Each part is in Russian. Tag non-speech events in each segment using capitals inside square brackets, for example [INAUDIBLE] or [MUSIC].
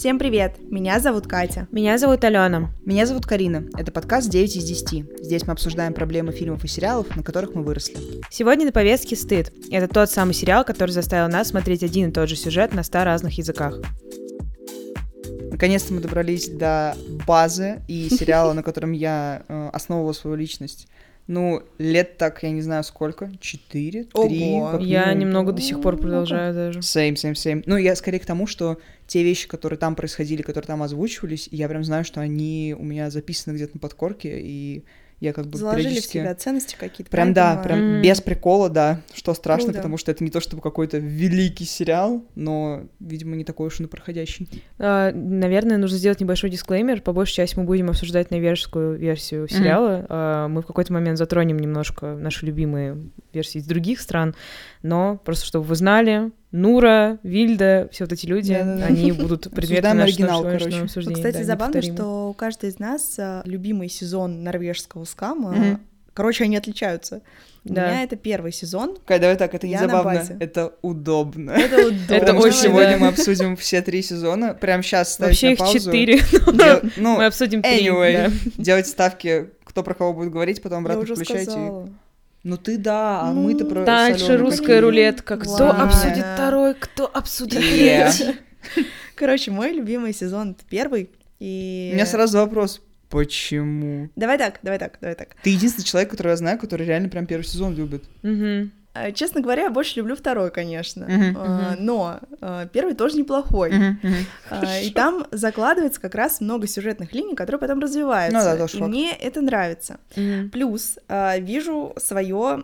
Всем привет! Меня зовут Катя. Меня зовут Алена. Меня зовут Карина. Это подкаст 9 из 10. Здесь мы обсуждаем проблемы фильмов и сериалов, на которых мы выросли. Сегодня на повестке «Стыд». Это тот самый сериал, который заставил нас смотреть один и тот же сюжет на ста разных языках. Наконец-то мы добрались до базы и сериала, [LAUGHS] на котором я э, основывала свою личность. Ну, лет так, я не знаю сколько, четыре, три. Я немного до сих пор продолжаю даже. Same, same, same. Ну, я скорее к тому, что те вещи, которые там происходили, которые там озвучивались, я прям знаю, что они у меня записаны где-то на подкорке, и я как бы Заложили в периодически... себя ценности какие-то. Прям правильно да, прям Мгм. без прикола, да, что страшно, Круто. потому что это не то чтобы какой-то великий сериал, но, видимо, не такой уж и проходящий. А, Наверное, нужно сделать небольшой дисклеймер. По большей части мы будем обсуждать норвежскую версию сериала. А, Мы в какой-то момент затронем немножко наши любимые версии из других стран, но просто чтобы вы знали, Нура, Вильда, все вот эти люди, Да-да-да. они будут [LAUGHS] предметом нашего оригинал, обсуждения. Кстати, да, забавно, что у каждой из нас а, любимый сезон норвежского скама. Мгм. Короче, они отличаются. У Да. меня это первый сезон. Кай, давай так, это не Я на забавно, базе. это удобно. Это удобно. Это [LAUGHS] Потому что очень, сегодня мы обсудим все три сезона. Прям сейчас ставить Вообще их паузу. четыре. [LAUGHS] Ну, Мы обсудим три. anyway, делать ставки, кто про кого будет говорить, потом Я обратно уже включайте. Ну ты да, а Ну, мы-то про Дальше русская какие. рулетка. Кто Ладно. обсудит второй, кто обсудит Yeah. третий? [LAUGHS] Короче, мой любимый сезон первый. У И... меня сразу вопрос. Почему? Давай так, давай так, давай так. Ты единственный человек, которого я знаю, который реально прям первый сезон любит. Мгм. А, Честно говоря, я больше люблю второй, конечно. Мгм, А, Но а, первый тоже неплохой. Мгм. А, И там закладывается как раз много сюжетных линий, которые потом развиваются. Ну да, тоже И мне это нравится. Мгм. Плюс вижу свое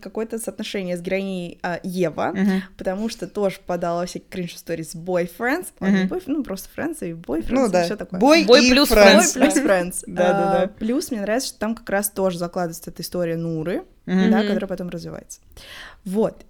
какое-то соотношение с героиней Ева, Мгм. потому что тоже попадала во всякие кринж истории с boyfriends, boyf- ну просто friends и boyfriends, Ну да. все такое. Бой, Бой и плюс friends. Boy плюс [LAUGHS] friends. Да-да-да. А, Плюс мне нравится, что там как раз тоже закладывается эта история Нуры, Мгм. да, которая потом развивается. Вот.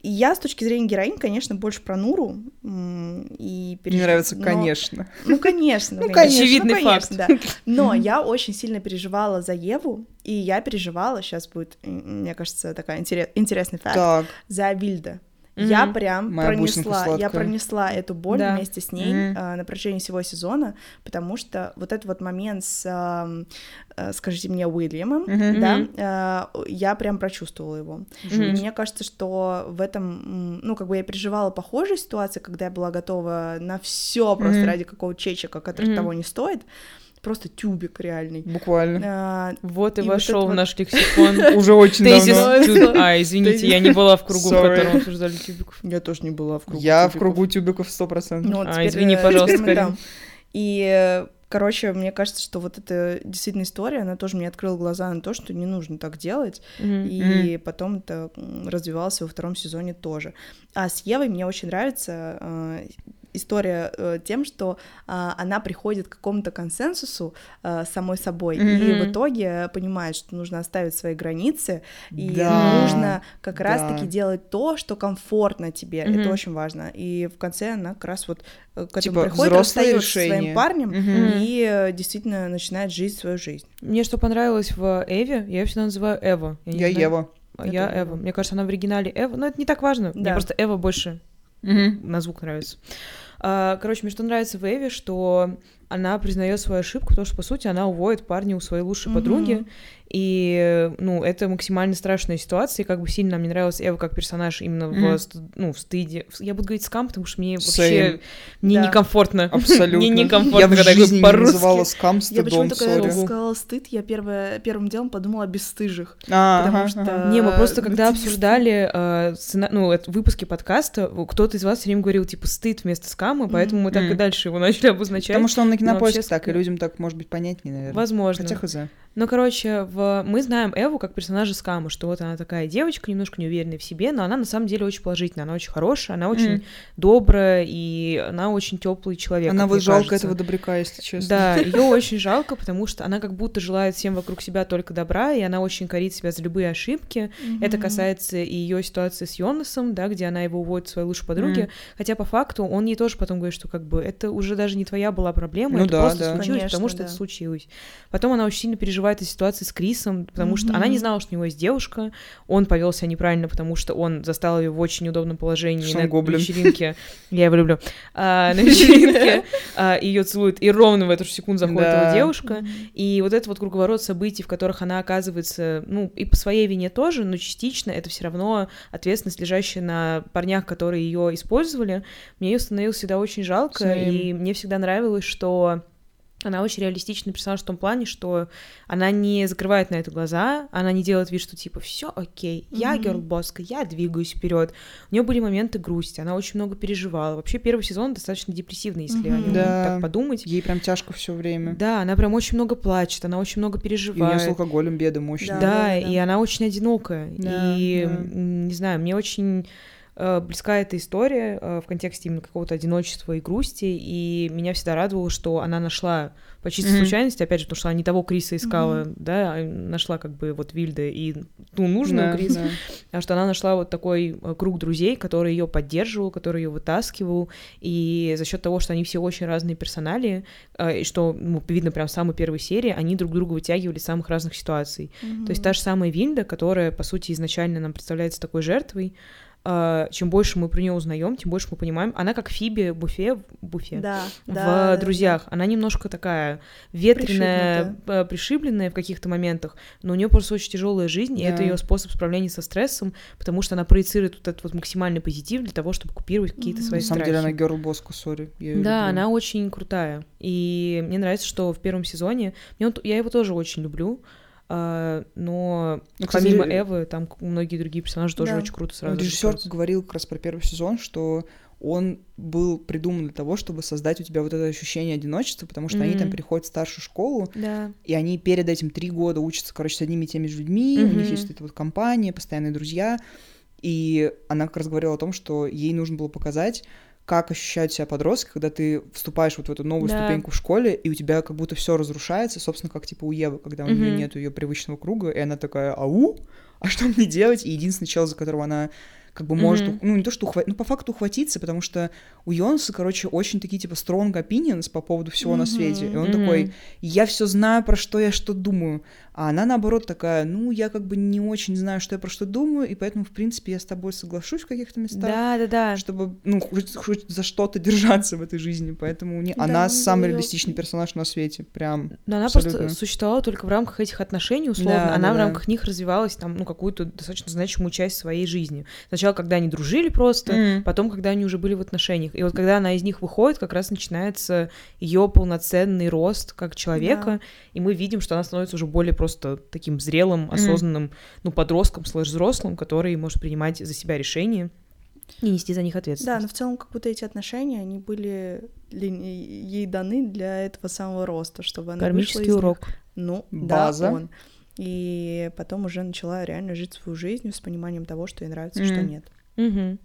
И я с точки зрения героинь, конечно, больше про Нуру. И Мне переж- нравится, но- конечно. Ну, конечно. Ну, конечно. Очевидный ну, конечно, факт. да. Но я очень сильно переживала за Еву, и я переживала, сейчас будет, мне кажется, такая интерес- интересный факт, Так. за Вильда. Я Мгм. прям Моя пронесла, я пронесла эту боль Да. вместе с ней Мгм. а, на протяжении всего сезона, потому что вот этот вот момент с, ам, э, скажите мне, Уильямом, Мгм. да, а, я прям прочувствовала его. И Мгм. мне кажется, что в этом, ну, как бы я переживала похожие ситуации, когда я была готова на все просто Мгм. ради какого чечека, который Мгм. того не стоит, просто тюбик реальный. Буквально. А, Вот и, И вот вошел это в вот- наш [LAUGHS] лексикон. Уже очень Тезис давно. А, извините, я не была в кругу, в котором обсуждали тюбиков. Я тоже не была в кругу. Я в кругу тюбиков 100%. Ну, вот А, извини, э, пожалуйста. И, короче, мне кажется, что вот эта действительно история, она тоже мне открыла глаза на то, что не нужно так делать. Мгм. И потом это развивалось во втором сезоне тоже. А с Евой мне очень нравится э, история э, тем, что а, она приходит к какому-то консенсусу э, самой собой и Мгм. в итоге понимает, что нужно оставить свои границы и Да, нужно как да. раз-таки делать то, что комфортно тебе. Мгм. Это очень важно. И в конце она как раз вот э, к этому Типа приходит, взрослое расстаётся со своим парнем Мгм. и э, действительно начинает жить свою жизнь. Мне что понравилось в Эве, я ее всегда называю Эва. Я знаю. Ева. А Это Я Эва. Мне кажется, она в оригинале Эва, но это не так важно. Мне Да. просто Эва больше на звук нравится. А, Короче, мне что нравится в Эве, что она признает свою ошибку, потому что, по сути, она уводит парня у своей лучшей Мгм. подруги, и, ну, это максимально страшная ситуация, и как бы сильно мне нравилась Эва как персонаж именно в, Мгм. ст- ну, в стыде. Я буду говорить скам, потому что мне Same. вообще мне Да. некомфортно. [LAUGHS] Абсолютно. Мне некомфортно, Я в когда я жизни говорю не называла по-русски. скам Я стыдом, почему-то, когда сказала стыд, я первое, первым делом подумала о бесстыжих. А, потому ага, что- ага. Не, мы просто когда обсуждали э, сцена- ну, это выпуски подкаста, кто-то из вас все время говорил, типа, стыд вместо скама, поэтому мы так и Мгм. дальше его начали обозначать. Потому что он на Но кинопоиске вообще так, и людям так, может быть, понятнее, наверное. Возможно. Хотя хз. Ну, короче, в... мы знаем Эву как персонажа Скама, что вот она такая девочка, немножко неуверенная в себе, но она на самом деле очень положительная, она очень хорошая, она очень Мгм. добрая, и она очень теплый человек. Она вот жалко кажется. этого добряка, если честно. Да, [LAUGHS] ее очень жалко, потому что она как будто желает всем вокруг себя только добра, и она очень корит себя за любые ошибки. Это Мгм. касается и ее ситуации с Йонасом, да, где она его уводит своей лучшей подруге. Мгм. Хотя по факту он ей тоже потом говорит, что как бы это уже даже не твоя была проблема, Ну это да, просто да. случилось, Конечно, потому что да. это случилось. Потом она очень сильно переживает переживает из ситуации с Крисом, потому что она не знала, что у него есть девушка, он повел себя неправильно, потому что он застал ее в очень удобном положении Что на гоблин. вечеринке. [LAUGHS] Я его люблю. А, [LAUGHS] на вечеринке ее целует, и ровно в эту же секунду заходит его девушка. И вот этот вот круговорот событий, в которых она оказывается, ну, и по своей вине тоже, но частично это все равно ответственность, лежащая на парнях, которые ее использовали. Мне ее становилось всегда очень жалко, и мне всегда нравилось, что она очень реалистичный персонаж в том плане, что она не закрывает на это глаза, она не делает вид, что типа все окей, я Мгм. герлбоска, я двигаюсь вперед. У нее были моменты грусти, она очень много переживала. Вообще первый сезон достаточно депрессивный, если о Мгм. нем Да. так подумать. Ей прям тяжко все время. Да, она прям очень много плачет, она очень много И у переживает. нее с алкоголем беда мощная. Да, Да, да, да. и она очень одинокая. Да, и, да. не знаю, мне очень близка эта история э, в контексте именно какого-то одиночества и грусти, и меня всегда радовало, что она нашла по чистой Мгм. случайности, опять же, потому что она не того Криса искала, Мгм. да, а нашла как бы вот Вильда и ту нужную Да, Криса, да. [LAUGHS] а что она нашла вот такой э, круг друзей, который ее поддерживал, который ее вытаскивал, и за счет того, что они все очень разные персонали, э, и что ну, видно прям в самой первой серии, они друг друга вытягивали из самых разных ситуаций. То есть та же самая Вильда, которая, по сути, изначально нам представляется такой жертвой, э, чем больше мы про нее узнаем, тем больше мы понимаем. Она как Фиби Буфе, в Буфе Да, в да, да, друзьях. Она немножко такая ветреная, э, пришибленная в каких-то моментах, но у нее просто очень тяжелая жизнь, и это Да. ее способ справления со стрессом, потому что она проецирует вот этот вот максимальный позитив для того, чтобы купировать какие-то свои На самом страхи. деле она герлбоска, сори. я её Да, люблю. она очень крутая. И мне нравится, что в первом сезоне... Мне он- я его тоже очень люблю. А, но Ну, кстати, помимо Эвы, там многие другие персонажи тоже Да. очень круто сразу. Режиссер говорил как раз про первый сезон, что он был придуман для того, чтобы создать у тебя вот это ощущение одиночества, потому что они там приходят в старшую школу, Да. и они перед этим три года учатся, короче, с одними и теми же людьми, у них есть эта вот компания, постоянные друзья, и она как раз говорила о том, что ей нужно было показать, как ощущают себя подростки, когда ты вступаешь вот в эту новую Да. ступеньку в школе, и у тебя как будто все разрушается, собственно, как типа у Евы, когда у нее Мгм. нет ее привычного круга, и она такая, ау, а что мне делать? И единственный чел, за которого она как бы может, Мгм. ух- ну не то, что ухватить, ну по факту ухватиться, потому что у Йонса, короче, очень такие типа strong opinions по поводу всего на свете, и он Мгм. такой, я все знаю, про что я что думаю. А она, наоборот, такая, ну, я как бы не очень знаю, что я про что думаю, и поэтому, в принципе, я с тобой соглашусь в каких-то местах, Да, да, да. чтобы, ну, хоть, хоть за что-то держаться в этой жизни. Поэтому не... Да, она самый реалистичный персонаж на свете. Прям. Но она Абсолютно. просто существовала только в рамках этих отношений, условно. Да, она да, в да. рамках них развивалась там, ну, какую-то достаточно значимую часть своей жизни. Сначала, когда они дружили просто, М. потом, когда они уже были в отношениях. И вот когда она из них выходит, как раз начинается ее полноценный рост как человека, и мы видим, что она становится уже более просто таким зрелым, осознанным, ну, подростком, слэш взрослым, который может принимать за себя решения и нести за них Да, ответственность. но в целом как будто эти отношения, они были для ей даны для этого самого роста, чтобы она вышла Кармический из них. урок. Ну, База. да, он. И потом уже начала реально жить свою жизнь с пониманием того, что ей нравится, и что нет. Мгм.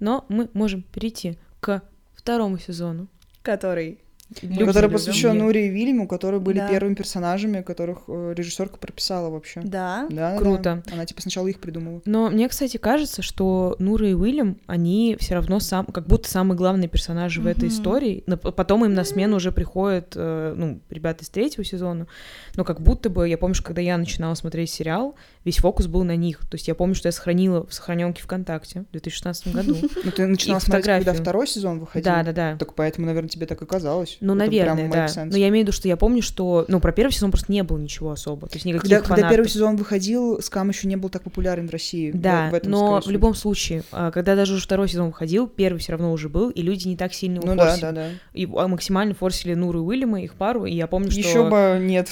Но мы можем перейти к второму сезону. Который Любим, который любим. посвящен Нуре и Вильяму, которые были Да. первыми персонажами, которых э, режиссерка прописала вообще. Да. Да, Круто. да. Она типа сначала их придумала. Но мне, кстати, кажется, что Нура и Уильям, они все равно сам, как будто самые главные персонажи в этой истории. Но потом им на смену уже приходят, э, ну, ребята из третьего сезона. Но как будто бы, я помню, что когда я начинала смотреть сериал, весь фокус был на них. То есть я помню, что я сохранила в сохраненке ВКонтакте в 2016 году. [LAUGHS] Ну, ты начинала И смотреть, когда второй сезон выходил. Да, да, да. Так поэтому, наверное, тебе так и казалось. Ну, Это наверное, да. sense. Но я имею в виду, что я помню, что, ну, про первый сезон просто не было ничего особо. То есть никаких Когда, когда фанатов. первый сезон выходил, Скам еще не был так популярен в России. В- Да, в этом, но в любом случае, а, когда даже уже второй сезон выходил, первый все равно уже был, и люди не так сильно его Ну да, форсили. да, да. И а, максимально форсили Нуру и Уильяма, их пару, и я помню, что... Еще бы нет.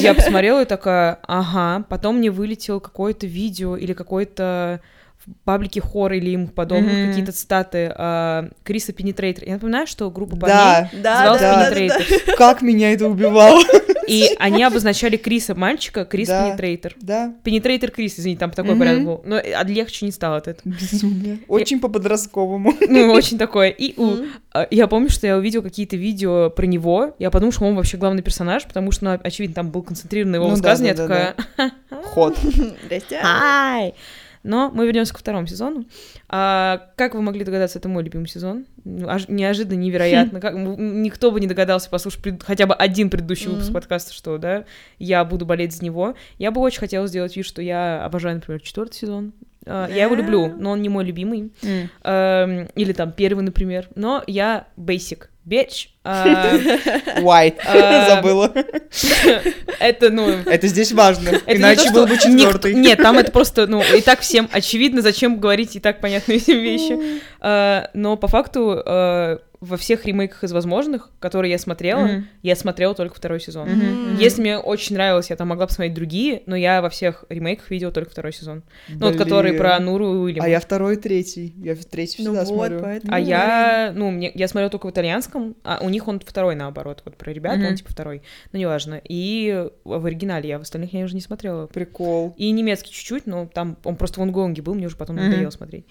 Я посмотрела и такая, ага, потом мне вылетело какое-то видео или какой-то в паблике хор или им подобных Мгм. какие-то статы а, Криса Пенетрейтер. Я напоминаю, что группа Да, парней Да, называлась да, да, да, да. Как меня это убивало. [LAUGHS] и они обозначали Криса мальчика, Крис Да. Пенетрейтер. Да, Пенетрейтер Крис, извините, там такой Мгм. порядок был. Но а легче не стало от этого. безумие. Очень по-подростковому. [LAUGHS] Ну, очень такое. И у- а, я помню, что я увидела какие-то видео про него. Я подумала, что он вообще главный персонаж, потому что, ну, очевидно, там был концентрирован его Ну да, высказывание. да, Я да, такая, Ход. [LAUGHS] Здрасте. Но мы вернемся ко второму сезону. А, как вы могли догадаться, это мой любимый сезон. Аж- неожиданно, невероятно. Как, никто бы не догадался послушать пред- хотя бы один предыдущий выпуск Мгм. подкаста, что, да, я буду болеть за него. Я бы очень хотела сделать вид, что я обожаю, например, четвертый сезон. А, Я его люблю, но он не мой любимый. Эм, или там первый, например. Но я basic bitch. А, [LAUGHS] White. А, [LAUGHS] Забыла. [LAUGHS] Это, ну, Это здесь важно. Иначе был бы четвертый. Нет, там это просто, ну, и так всем очевидно, зачем говорить и так понятные всем вещи. А, Но по факту во всех ремейках из возможных, которые я смотрела, Мгм. я смотрела только второй сезон. Мгм. Если мне очень нравилось, я там могла посмотреть другие, но я во всех ремейках видела только второй сезон. Ну, вот который Блин. про Нуру и Уильяма. А я второй и третий. Я в третий Ну всегда вот, смотрю. поэтому... А я, ну, мне, я смотрела только в итальянском, а у них он второй, наоборот, вот про ребят, он Мгм. типа второй, ну, неважно. И в оригинале я в остальных я уже не смотрела. Прикол. И немецкий чуть-чуть, но там он просто в онгонге был, мне уже потом Мгм. надоело смотреть.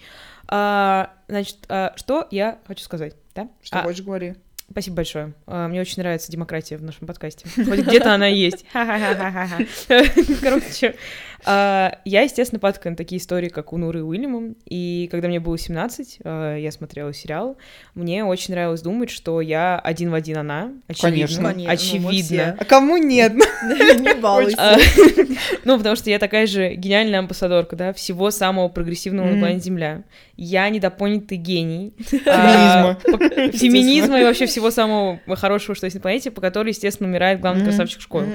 А, значит, а, что я хочу сказать, да? Что А, хочешь, говори. Спасибо большое. А, Мне очень нравится демократия в нашем подкасте. [LAUGHS] Хоть где-то она есть. [LAUGHS] Короче, я, естественно, падкаю на такие истории, как у Нуры и Уильяма. И когда мне было 17, а, я смотрела сериал. Мне очень нравилось думать, что я один в один она. Очевидно. Конечно. Очевидно. А кому нет? [LAUGHS] [LAUGHS] Не балуйся. А, Ну, потому что я такая же гениальная амбассадорка, да, всего самого прогрессивного на планете Земля. Я недопонятый гений. [LAUGHS] Феминизма. А, Феминизма и вообще всего самого хорошего, что есть на планете, по которой, естественно, умирает главный красавчик школы.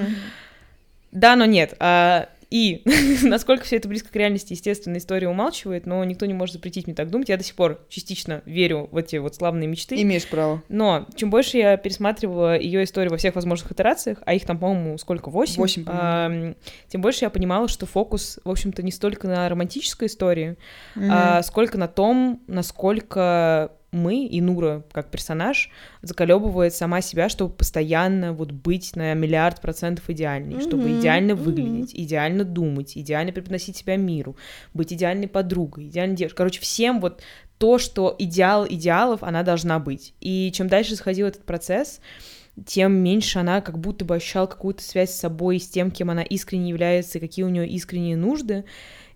Да, но нет. А, И [LAUGHS] насколько все это близко к реальности, естественно, история умалчивает, но никто не может запретить мне так думать. Я до сих пор частично верю в эти вот славные мечты. Имеешь право. Но чем больше я пересматривала ее историю во всех возможных итерациях, а их там, по-моему, сколько, восемь? Восемь. Ам, тем больше я понимала, что фокус, в общем-то, не столько на романтической истории, Мгм. а сколько на том, насколько мы и Нура как персонаж заколебывает сама себя, чтобы постоянно вот быть на миллиард процентов идеальной, чтобы Мгм, идеально выглядеть, идеально думать, идеально преподносить себя миру, быть идеальной подругой, идеальной девушкой. Короче, всем вот то, что идеал идеалов, она должна быть. И чем дальше заходил этот процесс, тем меньше она как будто бы ощущала какую-то связь с собой, с тем, кем она искренне является, и какие у нее искренние нужды,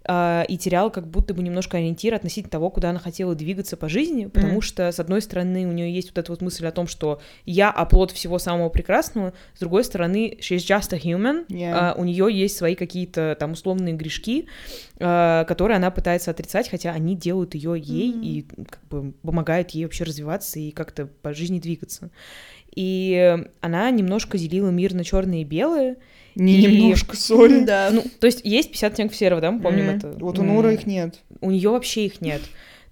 и теряла как будто бы немножко ориентир относительно того, куда она хотела двигаться по жизни, потому Мгм. что, с одной стороны, у нее есть вот эта вот мысль о том, что я оплот всего самого прекрасного, с другой стороны, she's just a human, Yeah. а, у нее есть свои какие-то там условные грешки, а, которые она пытается отрицать, хотя они делают ее ей Мгм. и как бы помогают ей вообще развиваться и как-то по жизни двигаться. И она немножко делила мир на черное и белое. Не и- немножко, сори. Да. Ну, то есть есть 50 оттенков серого, да, мы помним Мгм. это? Вот у М, Нуры их нет. У нее вообще их нет.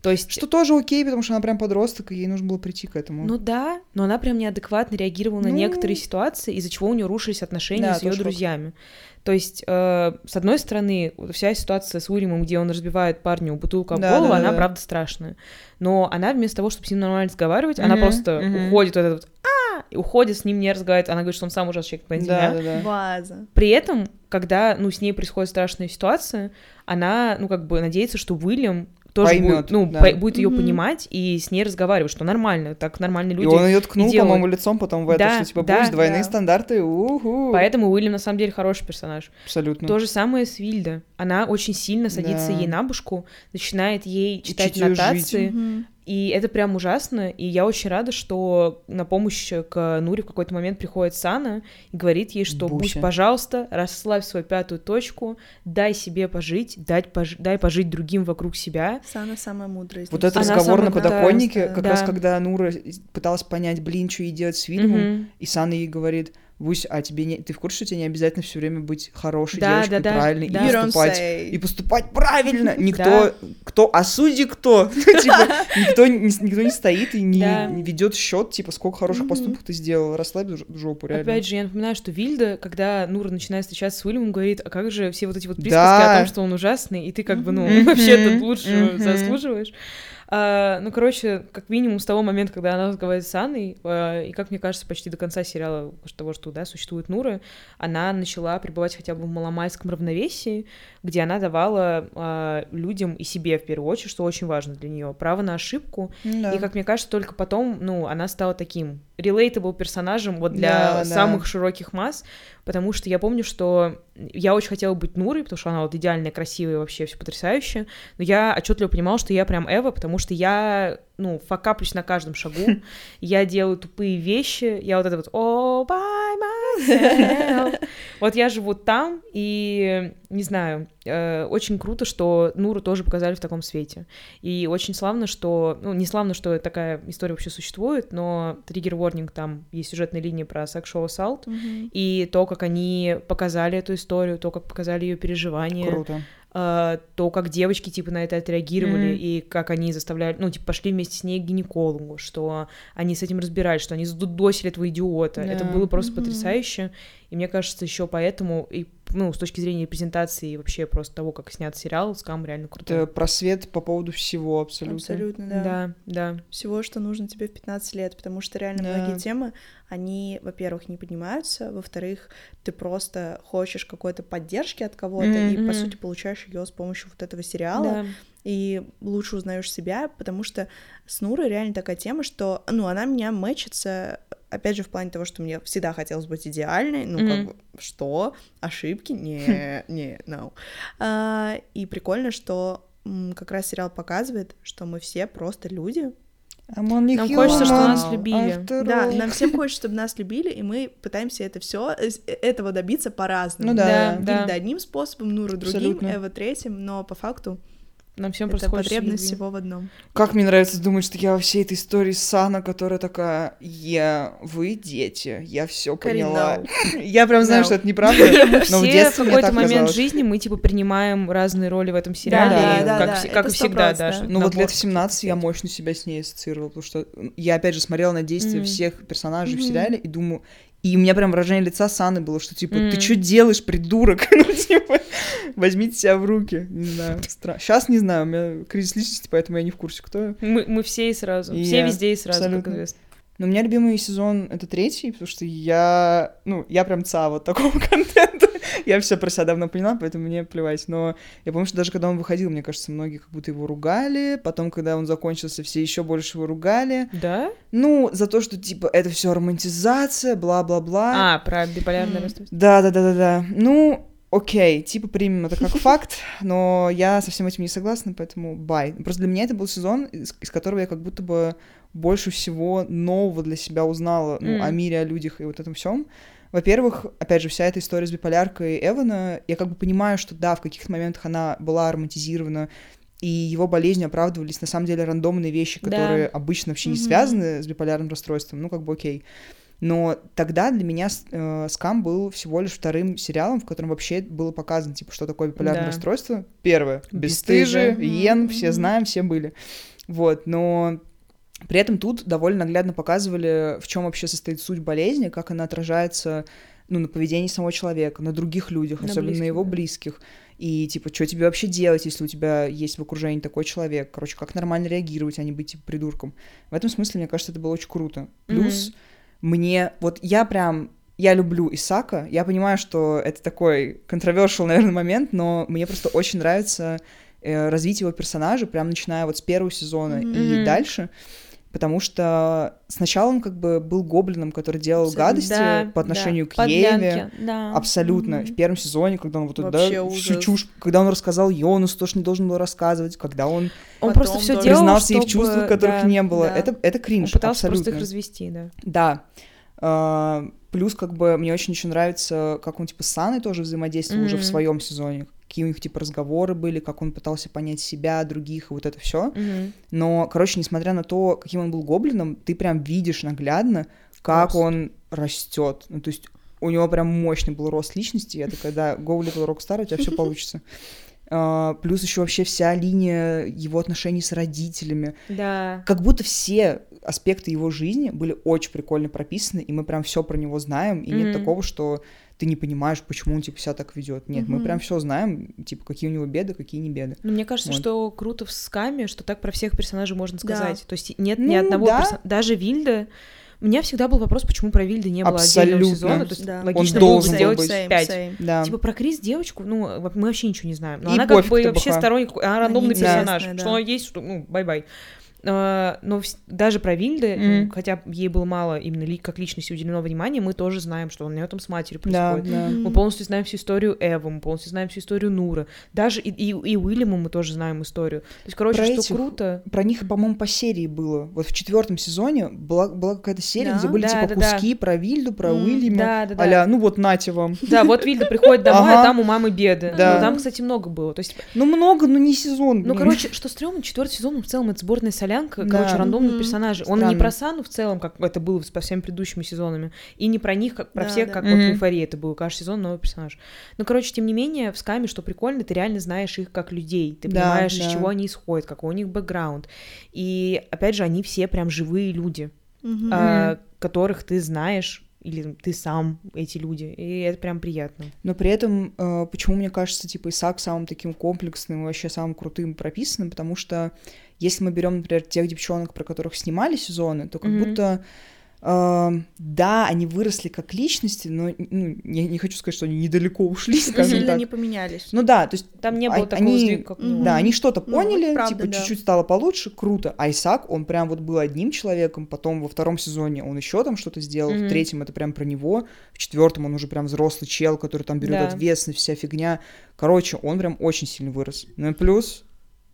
То есть Что тоже окей, потому что она прям подросток, и ей нужно было прийти к этому. Ну да, но она прям неадекватно реагировала на Ну. некоторые ситуации, из-за чего у нее рушились отношения Да, с ее друзьями. То есть, э, с одной стороны, вся ситуация с Уильямом, где он разбивает парню бутылку об Да, голову, да, она да. правда страшная. Но она вместо того, чтобы с ним нормально разговаривать, она Мгм, просто мгм. уходит вот этот вот «А!» и уходит с ним не разговаривает. Она говорит, что он сам ужасный человек, на да, да, да. База. При этом, когда, ну, с ней происходит страшная ситуация, она, ну, как бы надеется, что Уильям тоже Поймёт, будет, ну, да. по- будет ее Мгм. понимать и с ней разговаривать, что нормально, так нормальные И люди. он ее ткнул, по-моему, лицом потом в это, Да, что типа да, будешь двойные да. стандарты, уху. Поэтому Уильям на самом деле хороший персонаж. Абсолютно. То же самое с Вильда. Она очень сильно садится Да. ей на бушку, начинает ей читать Учить нотации. Мгм. И это прям ужасно. И я очень рада, что на помощь к Нуре в какой-то момент приходит Сана и говорит ей, что будь, пожалуйста, расслабь свою пятую точку, дай себе пожить, дай, пож- дай пожить другим вокруг себя. Сана самая мудрая. из Вот этот Она разговор на подоконнике, крутая, как да. раз когда Нура пыталась понять, блин, что ей делать с Вильямом, Мгм. и Сана ей говорит, Бусь, а тебе не... ты в курсе, что тебе не обязательно все время быть хорошей Да, девочкой, да, да, правильной, да. и поступать и поступать правильно. [LAUGHS] Никто, Да. кто, а судьи кто? [LAUGHS] Типа, никто, не, никто не стоит и не, Да. не ведет счет, типа, сколько хороших поступков ты сделал. Расслабь жопу, реально. Опять же, я напоминаю, что Вильда, когда Нура начинает встречаться с Уильямом, говорит, а как же все вот эти вот присказки Да. о том, что он ужасный, и ты как бы, ну, вообще-то лучше заслуживаешь. А, ну, короче, как минимум с того момента, когда она разговаривает с Анной, а, и, как мне кажется, почти до конца сериала того, что, да, существует Нура, она начала пребывать хотя бы в маломальском равновесии, где она давала а, людям и себе, в первую очередь, что очень важно для нее, право на ошибку, Да. и, как мне кажется, только потом, ну, она стала таким relatable персонажем вот для Да, да. самых широких масс, потому что я помню, что я очень хотела быть Нурой, потому что она вот идеальная, красивая, вообще все потрясающе, но я отчетливо понимала, что я прям Эва, потому что я, ну, факаплюсь на каждом шагу, [LAUGHS] я делаю тупые вещи, я вот это вот all by myself. [LAUGHS] Вот я живу там, и, не знаю, э, очень круто, что Нуру тоже показали в таком свете. И очень славно, что... Ну, не славно, что такая история вообще существует, но триггер ворнинг там есть сюжетная линия про sexual assault, и то, как они показали эту историю, то, как показали ее переживания, Круто. Э, то, как девочки, типа, на это отреагировали, Мгм. и как они заставляли, ну, типа, пошли вместе с ней к гинекологу, что они с этим разбирались, что они задудосили этого идиота. Это Да. было просто Мгм. потрясающе. И мне кажется, еще поэтому, и, ну, с точки зрения презентации и вообще просто того, как снят сериал, скам реально крутой. Это просвет по поводу всего абсолютно. Абсолютно, да. Да, да. Всего, что нужно тебе в 15 лет, потому что реально Да. многие темы, они, во-первых, не поднимаются, во-вторых, ты просто хочешь какой-то поддержки от кого-то, и, по сути, получаешь ее с помощью вот этого сериала. Да. и лучше узнаешь себя, потому что с Нурой реально такая тема, что, ну, она меня мэчится, опять же, в плане того, что мне всегда хотелось быть идеальной, ну, как Мгм. бы, что? Ошибки? [LAUGHS] Не, не, no. А, и прикольно, что м, как раз сериал показывает, что мы все просто люди. Only Нам хочется, чтобы human, нас любили. after Да, нам всем хочется, чтобы нас любили, и мы пытаемся это все этого добиться по-разному. Ну да. Да. Вильда одним способом, Нура другим, Абсолютно. Эва третьим, но по факту Нам всем это просто потребность всего в одном. Как мне нравится думать, что я во всей этой истории Сана, которая такая, я, вы дети, я все поняла. [LAUGHS] Я прям знаю, что это неправда, [LAUGHS] но в все в детстве мне какой-то момент жизни мы типа принимаем разные роли в этом сериале, да, и да, как, и всегда, да. Ну вот лет в 17 я мощно себя с ней ассоциировала, потому что я опять же смотрела на действия всех персонажей в сериале и думаю, и у меня прям выражение лица Саны было, что типа, ты Мгм. что делаешь, придурок? [LAUGHS] Ну, типа, возьмите себя в руки. Не знаю, Сейчас не знаю, у меня кризис личности, поэтому я не в курсе, кто я. Мы, мы все и сразу. И все я. везде и сразу, Абсолютно. как известно. Но у меня любимый сезон это третий, потому что я, ну, я прям ца вот такого [LAUGHS] контента. [LAUGHS] я все про себя давно поняла, поэтому мне плевать. Но я помню, что даже когда он выходил, мне кажется, многие как будто его ругали. Потом, когда он закончился, все еще больше его ругали. Да? Ну, за то, что, типа, это все романтизация, бла-бла-бла. А, про биполярное расстройство. Да, да, да, да, да. Ну, окей, типа примем это как [LAUGHS] факт, но я со всем этим не согласна, поэтому бай. Просто для меня это был сезон, из, из которого я как будто бы больше всего нового для себя узнала, ну, М. о мире, о людях и вот этом всем. Во-первых, опять же, вся эта история с биполяркой Эвана, я как бы понимаю, что да, в каких-то моментах она была романтизирована, и его болезнью оправдывались на самом деле рандомные вещи, Да. которые обычно вообще не Мгм. связаны с биполярным расстройством, ну как бы окей. Но тогда для меня э, «Скам» был всего лишь вторым сериалом, в котором вообще было показано, типа, что такое биполярное Да. расстройство. Первое — Бесстыжие. «Бесстыжие», «Йен», Мгм, все знаем, все были. Вот, но при этом тут довольно наглядно показывали, в чем вообще состоит суть болезни, как она отражается ну, на поведении самого человека, на других людях, На особенно близких, на его да. близких. И, типа, что тебе вообще делать, если у тебя есть в окружении такой человек? Короче, как нормально реагировать, а не быть, типа, придурком. В этом смысле, мне кажется, это было очень круто. Плюс мне... Вот я прям... Я люблю Исака. Я понимаю, что это такой controversial, наверное, момент, но мне просто очень нравится э, развитие его персонажа, прям начиная вот с первого сезона Мгм. и дальше. Потому что сначала он как бы был гоблином, который делал Абсолютно. гадости Да, по отношению да. к Еве. Да. Абсолютно. Мгм. В первом сезоне, когда он вот туда Вообще всю ужас. чушь, когда он рассказал Йонусу то, что не должен был рассказывать, когда он Он просто все делал, признался ей в чтобы- чувствах, которых да, не было. да. Это, это Он кринж, пытался абсолютно. просто их развести, да. Да. А, плюс, как бы, мне очень еще нравится, как он, типа, с Саной тоже взаимодействовал уже в своем сезоне. Какие у них, типа, разговоры были, как он пытался понять себя, других, и вот это все. Мгм. Но, короче, несмотря на то, каким он был гоблином, ты прям видишь наглядно, как Рост. он растет. Ну, то есть у него прям мощный был рост личности. Я такая, да, go little rockstar, у тебя все получится. А, Плюс еще вообще вся линия его отношений с родителями. Да. Как будто все аспекты его жизни были очень прикольно прописаны, и мы прям все про него знаем, и нет такого, что ты не понимаешь, почему он типа себя так ведет. Нет, мы Мгм. прям все знаем, типа, какие у него беды, какие не беды. Ну, мне кажется, Вот. что круто в скаме, что так про всех персонажей можно Да. сказать. То есть нет ни Ну, одного да. персонажа. Даже Вильда. У меня всегда был вопрос, почему про Вильды не было отдельного Абсолютно. сезона. То есть Да. логично Он было бы сделать быть. Same, пять. same. Да. Типа про Крис девочку, ну, мы вообще ничего не знаем. Но И она как бы вообще сторонник, она рандомный персонаж. да. Что она есть, что, ну, bye-bye. А, но даже про Вильде, Мгм. хотя ей было мало именно ли- как личности уделено внимания, мы тоже знаем, что у нее там с матерью Да, происходит. да. Мы полностью знаем всю историю Эвы, мы полностью знаем всю историю Нура. Даже и, и, и Уильяма мы тоже знаем историю. То есть, короче, Про что этих- круто. Про них, по-моему, по серии было. Вот в четвертом сезоне была, была какая-то серия, Да? где были Да, типа да, да. куски про Вильду, про М, Уильяма. Да, да, да. Аля, ну вот нате вам. Да, вот Вильда приходит [LAUGHS] домой, Ага. а там у мамы беды. Да. Но там, кстати, много было. То есть, Ну много, но не сезон. ну, короче, что стрёмно, четвертый сезон, в целом, это сборная солянка, Да. короче, рандомные Мгм. персонажи. Он не про Сану в целом, как это было по всеми предыдущими сезонами, и не про них, как про Да, всех, да. как вот Мгм. в «Эйфории» это было, каждый сезон новый персонаж. Ну, короче, тем не менее, в «Скаме», что прикольно, ты реально знаешь их как людей, ты Да, понимаешь, да. из чего они исходят, какой у них бэкграунд. И, опять же, они все прям живые люди, Мгм. а, которых ты знаешь, или ты сам эти люди, и это прям приятно. Но при этом, э, почему мне кажется, типа, Исаак самым таким комплексным и вообще самым крутым прописанным, потому что если мы берем, например, тех девчонок, про которых снимали сезоны, то как Мгм. будто э, да, они выросли как личности, но ну, я не хочу сказать, что они недалеко ушли, скажем Сильно так. не поменялись. Ну да, то есть Там не было такого они- сдвига, как. Мгм. Да, они что-то Ну, вот поняли, правда, типа да. чуть-чуть стало получше, круто. А Исаак, он прям вот был одним человеком, потом во втором сезоне он еще там что-то сделал, Мгм. в третьем это прям про него, в четвертом он уже прям взрослый чел, который там берет Да. ответственность, вся фигня. Короче, он прям очень сильно вырос. Ну и плюс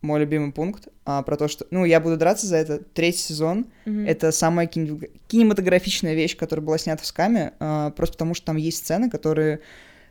мой любимый пункт а, про то, что, ну, я буду драться за это. Третий сезон Мгм. это самая кинематог- кинематографичная вещь, которая была снята в скаме, а, просто потому что там есть сцены, которые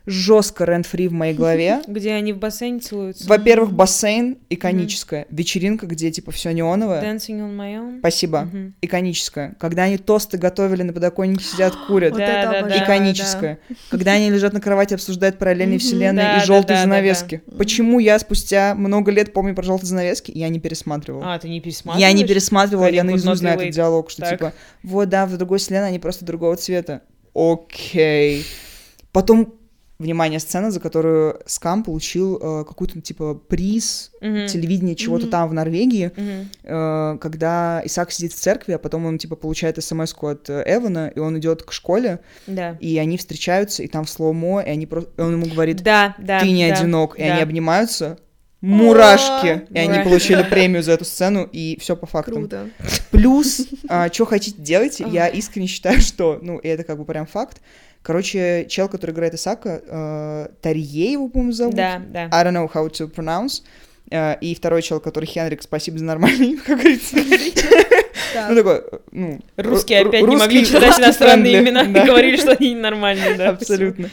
жестко рент-фри в моей голове. [LAUGHS] Где они в бассейне целуются. Во-первых, бассейн иконическая, вечеринка, где типа все неоновое. Dancing on my own. Спасибо. Мгм. Иконическая. Когда они тосты готовили на подоконнике, сидят, [GASPS] курят. Вот Да, это да, да. Иконическая. [LAUGHS] Когда они лежат на кровати, обсуждают параллельные Мгм. вселенные Да, и да, желтые да, да, занавески. да. Почему я спустя много лет помню про желтые занавески, я не пересматривала. А, ты не пересматриваешь? Я не пересматривала, я наизусть знаю этот диалог, что Так. типа, вот, да, в другой вселенной они просто другого цвета. Окей. Потом, внимание, сцена, за которую Скам получил э, какой-то, типа, приз Мгм. телевидения чего-то Мгм. там в Норвегии, Мгм. э, когда Исаак сидит в церкви, а потом он, типа, получает смс от э, Эвана, и он идет к школе, Да. и они встречаются, и там в слоумо, и они просто... и он ему говорит, Да, да. ты не да, одинок, и да. они обнимаются. Мурашки! И они получили премию за эту сцену, и все по. Круто. Плюс, что хотите делайте, я искренне считаю, что, ну, и это как бы прям факт. Короче, чел, который играет Исака, э, Тарье его, по-моему, зовут. Да, да. I don't know how to pronounce. Э, и второй чел, который Хенрик, спасибо за нормальный, [LAUGHS] как говорится. Ну, такой, ну... Русские ру- опять не могли читать иностранные [LAUGHS] имена и говорили, что они нормальные, да. Абсолютно.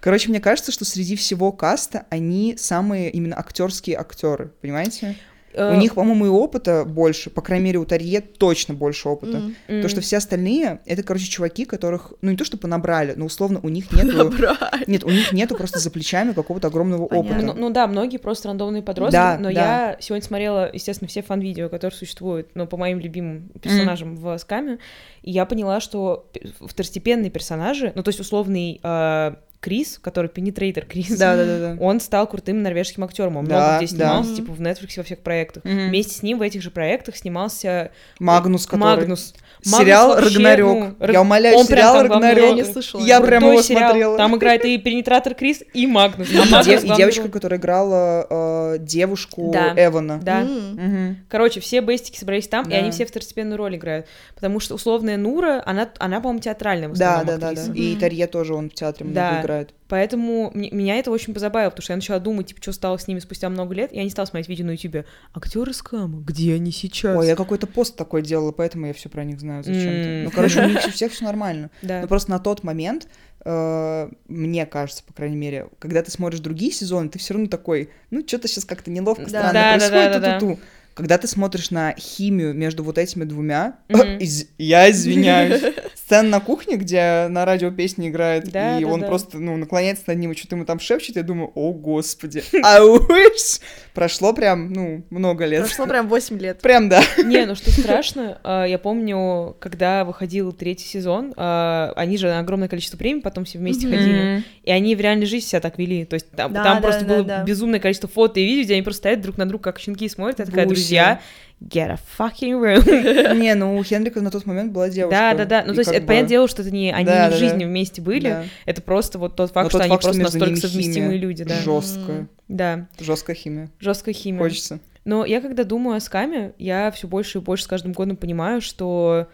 Короче, мне кажется, что среди всего каста они самые именно актерские актеры, понимаете? Э, У них, по-моему, и опыта больше, по крайней мере, у Тарье точно больше опыта. М. м, То, что все остальные, это, короче, чуваки, которых, ну, не то, что понабрали, но, условно, у них нету... Брать. Нет, у них нету просто за плечами какого-то огромного Понятно. опыта. Ну, ну да, многие просто рандомные подростки, Да, но да. я сегодня смотрела, естественно, все фан-видео, которые существуют, но по моим любимым персонажам в Скаме, и я поняла, что второстепенные персонажи, ну то есть условный э, Крис, который пенетрейтер Крис, Да-да-да. он стал крутым норвежским актером, он Да, много где да. снимался, Мгм. типа в Netflix во всех проектах. Мгм. Вместе с ним в этих же проектах снимался Магнус, который... Магнус. Магнус Сериал вообще, «Рагнарёк». ну, Раг- Я умоляю, он сериал «Рагнарёк». Я не слышала. Я прям его сериал. смотрела. Там играет и пенетратор Крис, и Магнус. А И, Магнус и девочка, которая играла э, девушку Да. Эвана. Да. Мгм. Короче, все бестики собрались там, и Да. они все второстепенную роль играют. Потому что условная Нура, она, она по-моему, театральная в Да, основном да, да, актриса. да. И Мгм. Тарье тоже он в театре много Да. играет. Поэтому м- меня это очень позабавило, потому что я начала думать, типа, что стало с ними спустя много лет, я не стала смотреть видео на ютубе. Актеры скама, где они сейчас? Ой, я какой-то пост такой делала, поэтому я все про них знаю зачем-то. М. Ну, короче, у них [LAUGHS] у всех все нормально. Да. Но просто на тот момент, э, мне кажется, по крайней мере, когда ты смотришь другие сезоны, ты все равно такой, ну, что-то сейчас как-то неловко, Да. странно Да, да, происходит, да, да, ту-ту-ту. Когда ты смотришь на химию между вот этими двумя, Мгм. [LAUGHS] из- я извиняюсь, [LAUGHS] сцена на кухне, где на радио песни играет, Да, и да, он да. просто, ну, наклоняется над ним, и что-то ему там шепчет, я думаю, о, господи, [LAUGHS] I wish! Прошло прям, ну, много лет. Прошло прям 8 лет. [LAUGHS] Прям, да. Не, ну что страшно, а, я помню, когда выходил третий сезон, а, они же на огромное количество премий потом все вместе ходили, и они в реальной жизни себя так вели, то есть там, Да, там да, просто да, было да. безумное количество фото и видео, где они просто стоят друг на друга, как щенки и смотрят, я такая, друзья, get a fucking room. [LAUGHS] Не, ну у Хенрика на тот момент была девушка. Да, да, да. Ну, то есть, это бы- понятное дело, что это не они Да, не в жизни да. вместе были. Это просто вот тот факт, Но что тот они факт, просто настолько совместимые люди, да. Жесткая. Да, Жесткая химия. жесткая химия. Хочется. Но я когда думаю о Скаме, я все больше и больше с каждым годом понимаю, что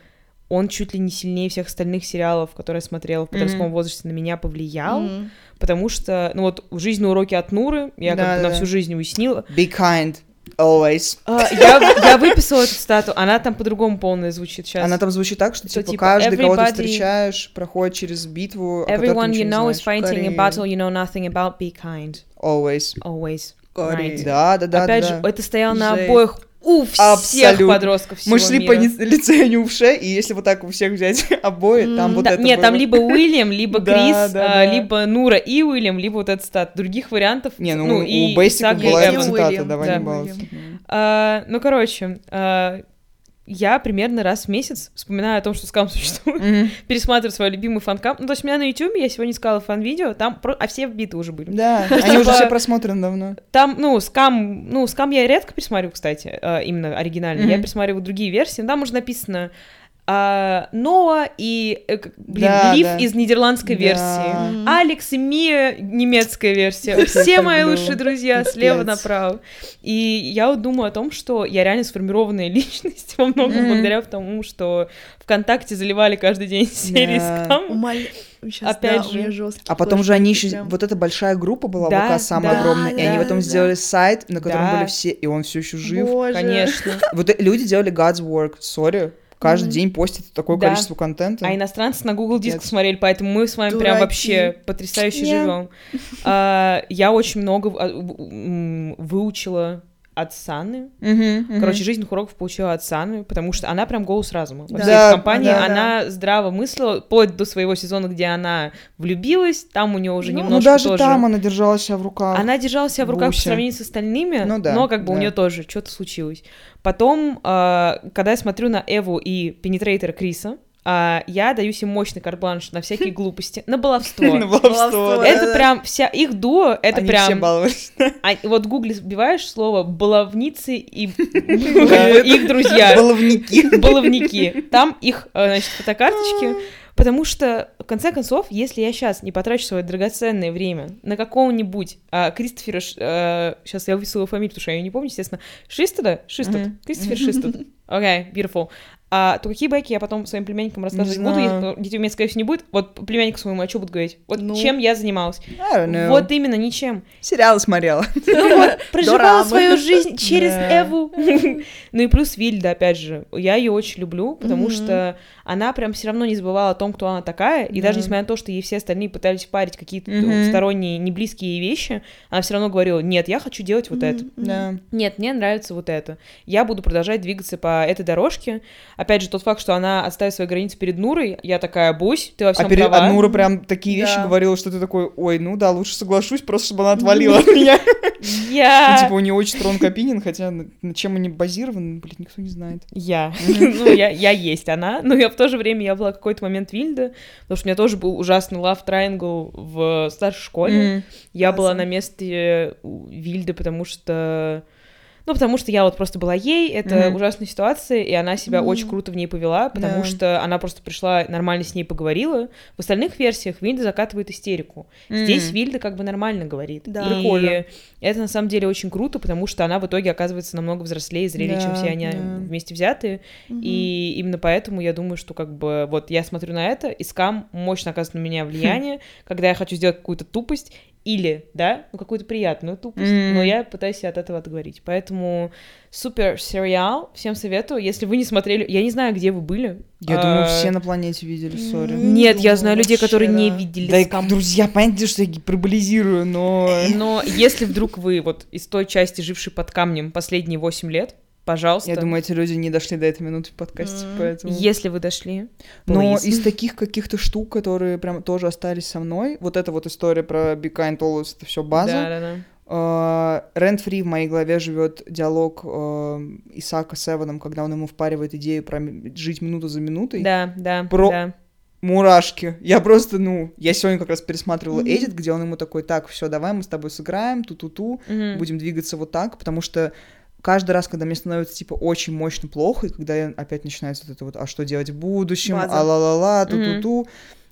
он чуть ли не сильнее всех остальных сериалов, которые я смотрела в подростковом mm-hmm. возрасте, на меня повлиял, mm-hmm. потому что, ну вот, жизнь на уроке от Нуры я да, как бы да. на всю жизнь уяснила. Be kind. Always. Uh, я, я выписала эту стату, она там по-другому полная звучит сейчас. Она там звучит так, что, что типа, типа каждый, кого ты встречаешь, проходит через битву, Everyone you know is fighting a battle you know nothing about, be kind. Always. Always. Right. Да, да, да. Опять да. же, это стояло на обоих у всех Абсолютно. подростков всего Мы шли мира. по [LAUGHS] лицею Нюше, и если вот так у всех взять [LAUGHS] обои, mm, там вот да, это Нет, было. там либо Уильям, либо [LAUGHS] Крис, а, либо Нура и Уильям, либо вот этот стат. Других вариантов... Не, ну, ну у Бейсика была эта цитата, давай не баловаться. А, ну, короче, а, я примерно раз в месяц вспоминаю о том, что скам существует, mm-hmm. [LAUGHS] пересматриваю свой любимый фанкам. Ну, то есть у меня на YouTube, я сегодня искала фан-видео, там, про... а все вбиты уже были. Да, [LAUGHS] они уже все просмотрены давно. Там, ну, скам, ну, скам я редко пересматриваю, кстати, а, именно оригинальный. Я пересматриваю другие версии, там уже написано а, Ноа и э, блин, да, Лив да. из нидерландской да. версии, Алекс и Мия немецкая версия. [LAUGHS] Все мои лучшие друзья слева направо. И я вот думаю о том, что я реально сформированная [LAUGHS] личность во многом благодаря тому, что ВКонтакте заливали каждый день [LAUGHS] серии скам. Сейчас, Опять да, же. А потом же они еще... Прям... Вот эта большая группа была, да, ВК самая да, огромная, да, и они потом да. сделали сайт, на котором да. были все, и он все еще жив. Боже. Конечно. Вот люди делали God's work, сори каждый mm-hmm. день постит такое да. количество контента. А иностранцы на Google диск смотрели, поэтому мы с вами Дураки. прям вообще потрясающе yeah. живем. А, я очень много а, выучила от Саны. Uh-huh, Короче, жизненных уроков получила от Саны, потому что она прям голос разума. Во да. всей компании да, она да. здраво мыслила, вплоть до своего сезона, где она влюбилась, там у нее уже ну, немножко Ну, даже тоже... там она держала себя в руках. Она держала себя в руках Буся. по сравнению с остальными, ну, да, но как бы да. у нее тоже что-то случилось. Потом, э, когда я смотрю на Эву и Пенетрейтера Криса, а, я даю им мощный карбланш на всякие [LAUGHS] глупости, на баловство. На баловство, Это прям вся их дуо, это прям... Они все баловались. А, вот в гугле вбиваешь слово баловницы и [LAUGHS] их друзья. Баловники. Баловники. Там их, э, значит, фотокарточки. Потому что, в конце концов, если я сейчас не потрачу свое драгоценное время на какого-нибудь а, Кристофера... А, сейчас я выписала фамилию, потому что я ее не помню, естественно. Шистеда? Шистед. Mm-hmm. Кристофер Шистед. [LAUGHS] Окей, okay, beautiful а, то какие байки я потом своим племянникам рассказывать буду, если детей у меня, скорее всего, не будет. Вот племяннику своему, а что буду говорить? Вот ну, чем я занималась? Вот именно, ничем. Сериалы смотрела. Ну [LAUGHS] вот, проживала свою жизнь [LAUGHS] через Эву. [LAUGHS] Ну и плюс Вильда, опять же, я ее очень люблю, потому что она прям все равно не забывала о том, кто она такая, и даже несмотря на то, что ей все остальные пытались парить какие-то сторонние, неблизкие вещи, она все равно говорила, нет, я хочу делать вот это. Нет, мне нравится вот это. Я буду продолжать двигаться по этой дорожке, Опять же, тот факт, что она отставит свои границы перед Нурой, я такая, бусь, ты во всем а перед... права. А Нура прям такие вещи да. говорила, что ты такой, ой, ну да, лучше соглашусь, просто чтобы она отвалила от [LAUGHS] меня. Я... Ну, типа, у нее очень strong opinion, хотя на чем они базированы, блин, никто не знает. Я. [LAUGHS] Ну, я, я есть она, но я в то же время, я была какой-то момент Вильда, потому что у меня тоже был ужасный love triangle в старшей школе. Я была на месте Вильды, потому что ну, потому что я вот просто была ей, это mm-hmm. ужасная ситуация, и она себя mm-hmm. очень круто в ней повела, потому yeah. что она просто пришла, нормально с ней поговорила. В остальных версиях Вильда закатывает истерику. Mm-hmm. Здесь Вильда как бы нормально говорит. Да. Прикольно. И это на самом деле очень круто, потому что она в итоге оказывается намного взрослее и зрелее, yeah, чем все они yeah. вместе взятые. Mm-hmm. И именно поэтому я думаю, что как бы вот я смотрю на это, и скам мощно оказывает на меня [LAUGHS] влияние, когда я хочу сделать какую-то тупость, или, да, ну, какую-то приятную тупость, mm-hmm. но я пытаюсь себя от этого отговорить. Поэтому супер сериал, всем советую. Если вы не смотрели, я не знаю, где вы были. Я а... думаю, все на планете видели, сори. Нет, я знаю людей, которые не видели. Да, скам... друзья, понятно, что я гиперболизирую, но... Но если вдруг вы вот из той части, жившей под камнем последние 8 лет, Пожалуйста. Я думаю, эти люди не дошли до этой минуты в подкасте, mm. поэтому... Если вы дошли. Но из таких каких-то штук, которые прям тоже остались со мной, вот эта вот история про Be Kind Always, это все база. Да, да, да. Rent Free в моей голове живет диалог uh, Исаака с Эваном, когда он ему впаривает идею про жить минуту за минутой. Да, да, про... да мурашки. Я просто, ну, я сегодня как раз пересматривала mm-hmm. Эдит, где он ему такой, так, все, давай мы с тобой сыграем, ту-ту-ту, mm-hmm. будем двигаться вот так, потому что каждый раз, когда мне становится, типа, очень мощно плохо, и когда я опять начинается вот это вот, а что делать в будущем, а ла-ла-ла, ту-ту-ту, mm-hmm.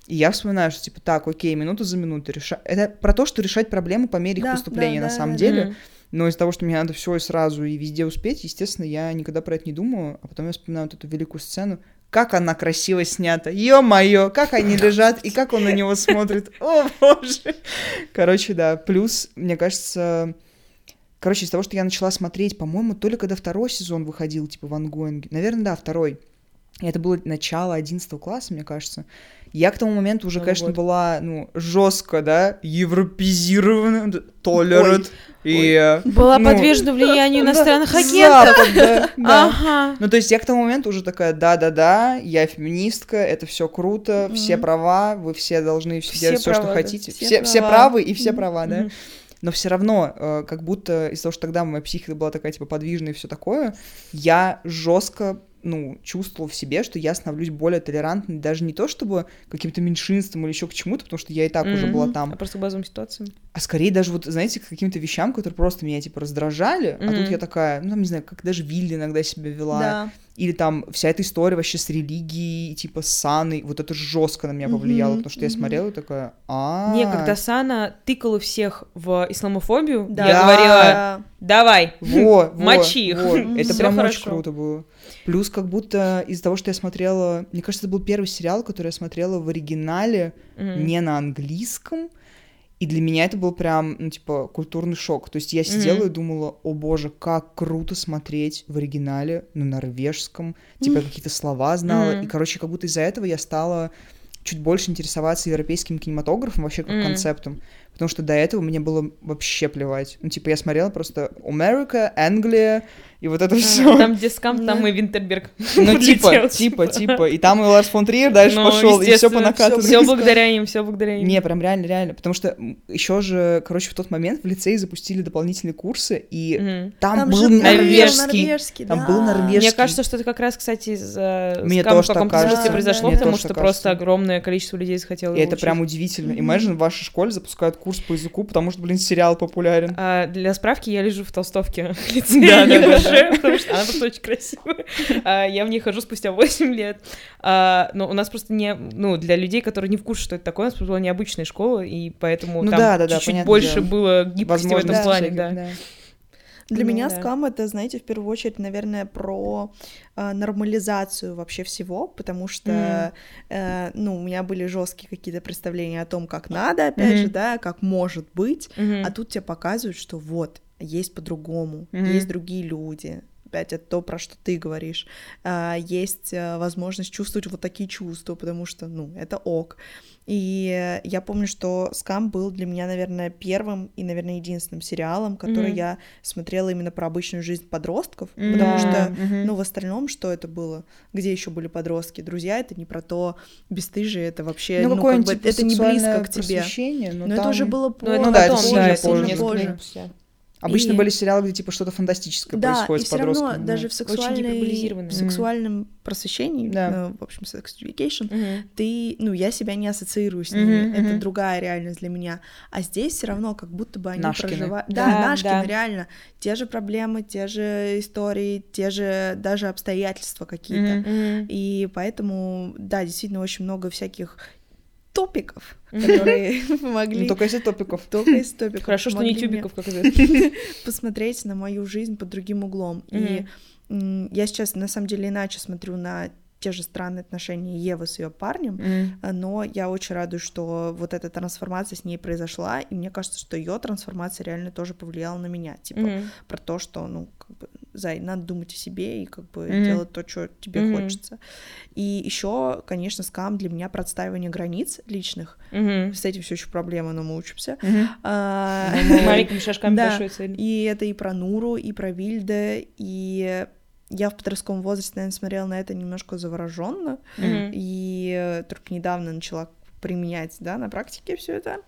И я вспоминаю, что типа так, окей, минуту за минутой решать. Это про то, что решать проблемы по мере их да, поступления да, на да, самом да, деле. Но из-за того, что мне надо все и сразу и везде успеть, естественно, я никогда про это не думаю, а потом я вспоминаю вот эту великую сцену, как она красиво снята. Ё-моё, как они лежат и как он на него смотрит. О, [LAUGHS] боже. Короче, да. Плюс, мне кажется, короче, из того, что я начала смотреть, по-моему, то ли когда второй сезон выходил, типа в ангоинге. Наверное, да, второй. И это было начало 11 класса, мне кажется. Я к тому моменту уже, Новый конечно, год. была, ну, жестко, да, европезирована, толерant. И, э, Была ну, подвержена влиянию да, иностранных агентов. Запад, да, да. Ага. Ну, то есть я к тому моменту уже такая, да-да-да, я феминистка, это все круто, все права, вы все должны все Все делать все, что да, хотите. все Все, все права. правы и все права, да. Но все равно, э, как будто из-за того, что тогда моя психика была такая, типа, подвижная и все такое, я жестко ну, чувствовал в себе, что я становлюсь более толерантной, даже не то чтобы каким-то меньшинствам или еще к чему-то, потому что я и так уже Мгм. была А там, просто к базовым ситуациям. а скорее даже вот, знаете, к каким-то вещам, которые просто меня, типа, раздражали, а тут я такая, ну, там, не знаю, как даже Вилли иногда себя вела, Да. или там вся эта история вообще с религией, типа с Саной, вот это жестко на меня повлияло, Мгм, потому что я мгм. смотрела и такая, а Не, когда Сана тыкала всех в исламофобию, Да. я говорила, Да. давай, Во, во, Мочи их. Это прям очень хорошо. круто было. Плюс как будто из-за того, что я смотрела... Мне кажется, это был первый сериал, который я смотрела в оригинале, Мгм. не на английском. И для меня это был прям, ну, типа, культурный шок. То есть я сидела Мгм. и думала, о боже, как круто смотреть в оригинале на норвежском. Типа, я какие-то слова знала. Мгм. И, короче, как будто из-за этого я стала чуть больше интересоваться европейским кинематографом, вообще как Мгм. концептом. Потому что до этого мне было вообще плевать. Ну, типа, я смотрела просто Америка, Англия, и вот это все. Там, где скам, там и Винтерберг. [LAUGHS] Ну, типа, типа, типа. И там и Ларс фон Триер дальше Ну, пошел, и все по накатанной. Все благодаря им, все благодаря им. Не, прям реально, реально. Потому что еще же, короче, в тот момент в лицее запустили дополнительные курсы, и там, был норвежский. Там был норвежский. Мне кажется, что это как раз, кстати, скама тоже в каком-то так смысле кажется. произошло, потому что просто огромное количество людей захотело И это прям удивительно. Imagine, в вашей школе запускают курс по языку, потому что, блин, сериал популярен. А, для справки я лежу в толстовке в [LAUGHS] ЮГШ, [LAUGHS] потому что она просто очень красивая. А, Я в ней хожу спустя 8 лет. А, Но у нас просто не... Ну, для людей, которые не в курсе, что это такое, у нас была необычная школа, и поэтому Ну там чуть-чуть больше было гибкости в этом плане, да. Для Ну, меня да. скам это, знаете, в первую очередь, наверное, про э, нормализацию вообще всего, потому что, э, ну, у меня были жесткие какие-то представления о том, как надо, опять Мгм. же, да, как может быть, Мгм. а тут тебе показывают, что вот есть по-другому, Мгм. есть другие люди. Опять это то, про что ты говоришь. А, есть э, возможность чувствовать вот такие чувства, потому что, ну, это ок. И я помню, что «Скам» был для меня, наверное, первым и, наверное, единственным сериалом, который Мгм. я смотрела именно про обычную жизнь подростков, Мгм. потому что, мгм. ну, в остальном, что это было? Где еще были подростки? Друзья, это не про то, бесстыжие, это вообще, ну, как какое-нибудь, бы, это не близко к тебе. просвещение, но Но это там уже было Ну, позже, это Ну это потом, да, позже, это позже. позже. Обычно И- были сериалы, где типа что-то фантастическое Да, происходит и с все равно даже да. в сексуальной, в сексуальном просвещении, Да. э, в общем, sex education, Мгм. ты, ну, я себя не ассоциирую с ними, это мгм. другая реальность для меня. А здесь все равно как будто бы они Нашкины. проживают... Да, Да, Нашкины, да. реально. Те же проблемы, те же истории, те же даже обстоятельства какие-то. Мгм. И поэтому, да, действительно очень много всяких топиков, которые [LAUGHS] Ну, помогли... только если топиков. Только из топиков. Хорошо, что не тюбиков, как известно. [LAUGHS] посмотреть на мою жизнь под другим углом. И я сейчас на самом деле иначе смотрю на те же странные отношения Евы с ее парнем, а, но я очень радуюсь, что вот эта трансформация с ней произошла, и мне кажется, что ее трансформация реально тоже повлияла на меня, типа Мгм. про то, что, ну, как бы, Зай, надо думать о себе и как бы Мгм. делать то, что тебе Мгм. хочется. И еще, конечно, скам для меня про отстаивание границ личных. Мгм. С этим все еще проблема, но мы учимся. Мгм. А, [LAUGHS] Маленькими шажками Да. И это и про Нуру, и про Вильде, и я в подростковом возрасте, наверное, смотрела на это немножко завороженно, Мгм. и э, только недавно начала применять, да, на практике все это,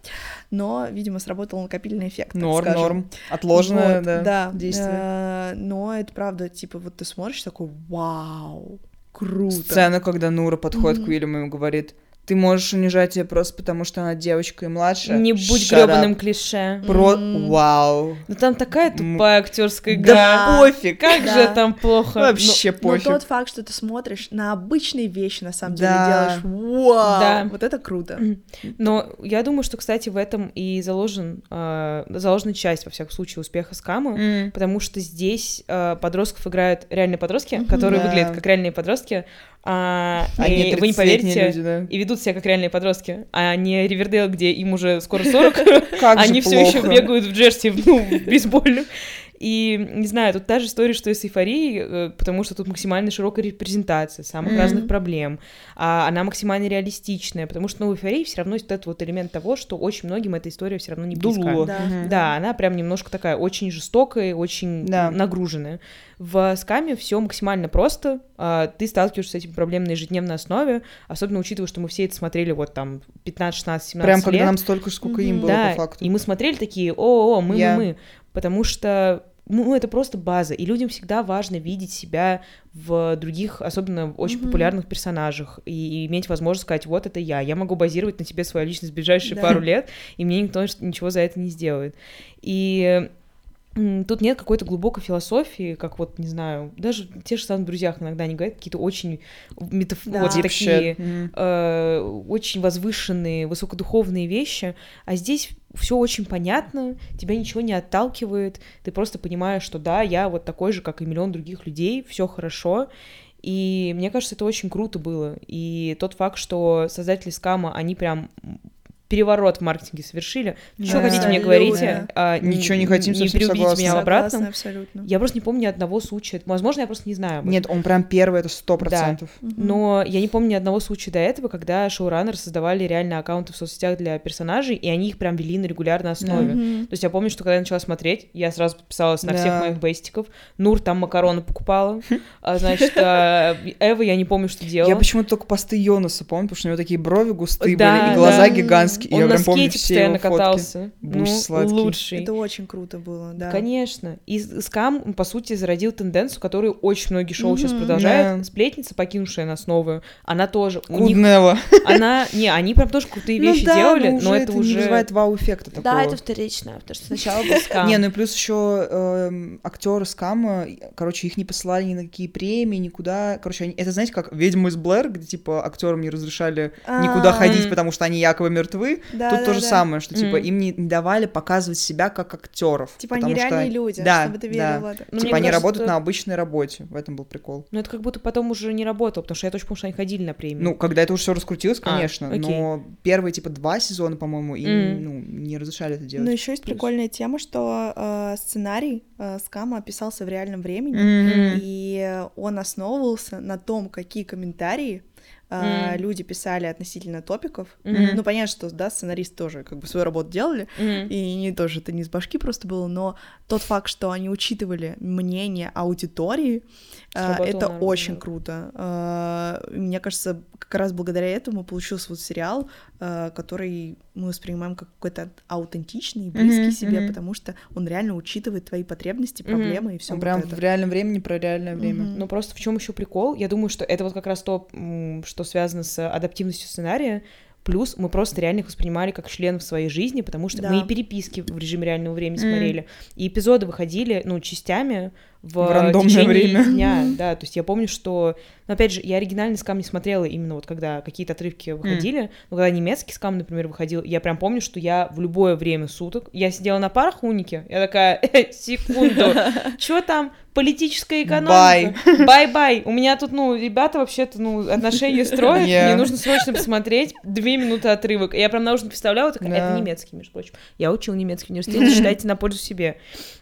но, видимо, сработал накопительный эффект, так Норм, скажем. норм. Отложенное, Вот, да, действие. э, но это правда, типа, вот ты смотришь такой, вау, круто. Сцена, когда Нура подходит к Мгм. Уильяму и говорит, Ты можешь унижать ее просто потому, что она девочка и младше. Не будь Shut гребаным up. клише. Про... Вау. Ну там такая тупая актерская игра. Да пофиг. Как Да. же там плохо. Вообще Но пофиг. тот факт, что ты смотришь на обычные вещи, на самом деле делаешь, вау, Да. вот это круто. Но, но я думаю, что, кстати, в этом и заложен, э, заложена часть, во всяком случае, успеха скама, М. потому что здесь э, подростков играют реальные подростки, которые Да. выглядят как реальные подростки, а, Они и вы не 30-летние поверите, люди, да. и ведут себя как реальные подростки, а не Ривердейл, где им уже скоро 40, [LAUGHS] Как же они все еще бегают в джерси, ну, в бейсбольном. И, не знаю, тут та же история, что и с эйфорией, э, потому что тут максимально широкая репрезентация самых Мгм. разных проблем. А она максимально реалистичная, потому что ну, в эйфории все равно есть этот вот элемент того, что очень многим эта история все равно не близка. Дуло. Да. Мгм. Да, она прям немножко такая очень жестокая, очень Да. нагруженная. В скаме все максимально просто. а, Ты сталкиваешься с этим проблемой на ежедневной основе, особенно учитывая, что мы все это смотрели вот там 15, 16, 17 Прям лет. когда нам столько же, сколько им Мгм. было Да, по факту. и мы смотрели такие, о, о, мы, Я- мы, мы, потому что ну, это просто база, и людям всегда важно видеть себя в других, особенно в очень Мгм. популярных персонажах, и иметь возможность сказать, вот это я, я могу базировать на тебе свою личность в ближайшие Да. пару лет, и мне никто ничего за это не сделает. И тут нет какой-то глубокой философии, как вот, не знаю, даже те же самые «Друзьях» иногда они говорят какие-то очень метаф... Да. вот такие э, очень возвышенные, высокодуховные вещи, а здесь все очень понятно, тебя ничего не отталкивает, ты просто понимаешь, что да, я вот такой же, как и миллион других людей, все хорошо. И мне кажется, это очень круто было. И тот факт, что создатели скама, они прям переворот в маркетинге совершили. Что Да. хотите мне говорите? а, Ничего не хотим, не переубедите согласна. меня в Согласна обратном. абсолютно. Я просто не помню ни одного случая. Возможно, я просто не знаю. Нет, он прям первый, это сто процентов. Мгм. Но я не помню ни одного случая до этого, когда шоураннеры создавали реально аккаунты в соцсетях для персонажей, и они их прям вели на регулярной основе. Мгм. То есть я помню, что когда я начала смотреть, я сразу подписалась на Да. всех моих бейстиков. Нур там макароны покупала. А, значит, а, Эва я не помню, что делала. Я почему-то только посты Йонаса помню, потому что у него такие брови густые Да, были, и глаза да. гигантские. И Он я на скейте постоянно катался. Ну, сладкий. лучший. Это очень круто было, да. Конечно. И скам, по сути, зародил тенденцию, которую очень многие шоу сейчас Мгм. продолжают. Да. Сплетница, покинувшая нас новую, она тоже... У них, она... Не, они прям тоже крутые [LAUGHS] Ну вещи да, делали, но но уже это не уже... вызывает вау-эффекта такого. Да, это вторично, потому что сначала был [LAUGHS] скам. Не, ну и плюс еще актеры скама, короче, их не посылали ни на какие премии, никуда. Короче, они, это знаете, как ведьмы из Блэр, где типа актерам не разрешали никуда А, ходить, потому что они якобы мертвы. Да, Тут да, то же да. самое, что типа Мгм. им не не давали показывать себя как актеров. Типа они реальные люди, Да, чтобы ты да. верил в это. Ну, типа мне они кажется, работают на обычной работе. В этом был прикол. Но это как будто потом уже не работало, потому что я точно помню, что они ходили на премию. Ну, когда это уже все раскрутилось, А, конечно, окей. но первые типа два сезона, по-моему, им Мгм. ну, не разрешали это делать. Но еще есть Плюс. прикольная тема, что э, сценарий э, Скама писался в реальном времени, Мгм. и он основывался на том, какие комментарии М. люди писали относительно топиков. Мгм. Ну, понятно, что, да, сценаристы тоже как бы свою работу делали, Мгм. и не тоже это не с башки просто было, но тот факт, что они учитывали мнение аудитории, э, Сработало это очень круто. Э, Мне кажется, как раз благодаря этому получился вот сериал, который мы воспринимаем как какой-то аутентичный, близкий Мгм, себе, мгм. потому что он реально учитывает твои потребности, проблемы и все Он прям в реальном времени про реальное время. Мгм. Ну просто в чем еще прикол? Я думаю, что это вот как раз то, что связано с адаптивностью сценария. Плюс мы просто реально их воспринимали как членов своей жизни, потому что Да. мы и переписки в режиме реального времени М. смотрели, и эпизоды выходили, ну, частями в, В рандомное время. дня, да, то есть я помню, что, ну, опять же, я оригинальный скам не смотрела именно вот когда какие-то отрывки выходили, но когда немецкий скам, например, выходил, я прям помню, что я в любое время суток, я сидела на парах в унике, я такая, [LAUGHS] «Э, секунду, [LAUGHS] что там, политическая экономика? Bye-bye. У меня тут, ну, ребята вообще-то, ну, отношения [LAUGHS] строят, Yeah. мне нужно срочно посмотреть две минуты отрывок. Я прям наушник вставляла, такая, Да. это немецкий, между прочим. Я учил немецкий в университете, считайте на пользу себе.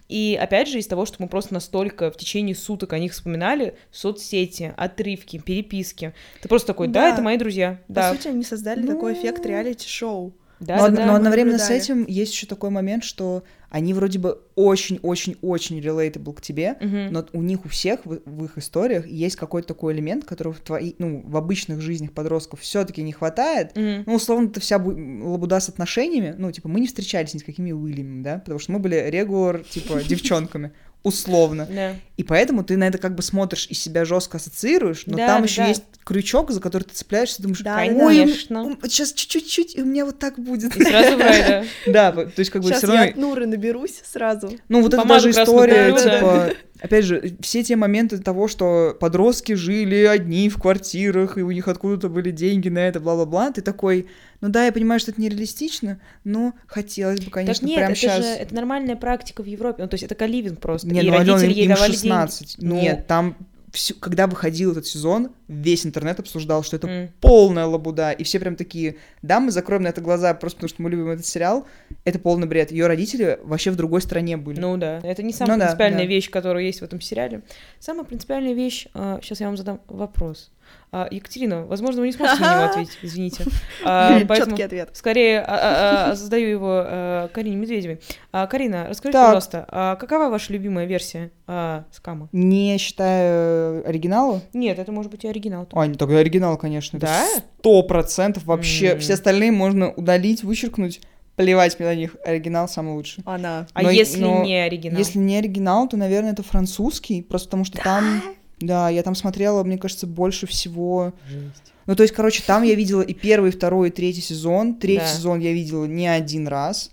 И опять же, из того, что мы просто настолько в течение суток о них вспоминали, соцсети, отрывки, переписки. Ты просто такой, да, Да. это мои друзья. По Да, сути, они создали Ну. такой эффект реалити-шоу. да, но, да, но одновременно с наблюдали. этим есть еще такой момент, что они вроде бы очень-очень-очень relatable к тебе, Мгм. но у них у всех в, в их историях есть какой-то такой элемент, которого в твои, ну, в обычных жизнях подростков все-таки не хватает. Мгм. Ну, условно, это вся бу- лабуда с отношениями. Ну, типа, мы не встречались ни с какими Уильямами, да, потому что мы были регулар, типа, [LAUGHS] девчонками. Условно. Да. И поэтому ты на это как бы смотришь и себя жестко ассоциируешь, но Да, там еще да. есть крючок, за который ты цепляешься, думаешь, Да, ой, конечно. сейчас чуть-чуть, и у меня вот так будет. И сразу в рай, да. [LAUGHS] Да, то есть как бы Сейчас все я равно... от Нуры наберусь сразу. Ну, вот это даже история, типа, опять же, все те моменты того, что подростки жили одни в квартирах, и у них откуда-то были деньги на это, бла-бла-бла, ты такой, ну да, я понимаю, что это нереалистично, но хотелось бы, конечно, так нет, прямо это сейчас... же это нормальная практика в Европе. Ну, то есть это каливинг просто. Не, и ну, родители ей им давали 16. деньги. Ну, Нет, там, всю- когда выходил этот сезон, весь интернет обсуждал, что это м. полная лабуда, и все прям такие, да, мы закроем на это глаза просто потому, что мы любим этот сериал, это полный бред. Ее родители вообще в другой стране были. Ну да, это не самая Ну да, принципиальная да. вещь, которая есть в этом сериале. Самая принципиальная вещь, сейчас я вам задам вопрос. А, Екатерина, возможно, вы не сможете на него ответить, извините. [LAUGHS] А, поэтому Четкий ответ. скорее а, а, а, задаю его а, Карине Медведевой. А, Карина, расскажите, Так. пожалуйста, а какова ваша любимая версия а, скама? Не считая оригинала? Нет, это может быть и оригинал. А, не, тогда оригинал, конечно. это Да? Сто процентов вообще. Все остальные можно удалить, вычеркнуть, плевать мне на них. Оригинал самый лучший. Она. А Но- если но не оригинал? Если не оригинал, то, наверное, это французский, просто потому что там... Да, я там смотрела, мне кажется, больше всего... Жесть. Ну, то есть, короче, там я видела и первый, и второй, и третий сезон. Третий Да. сезон я видела не один раз.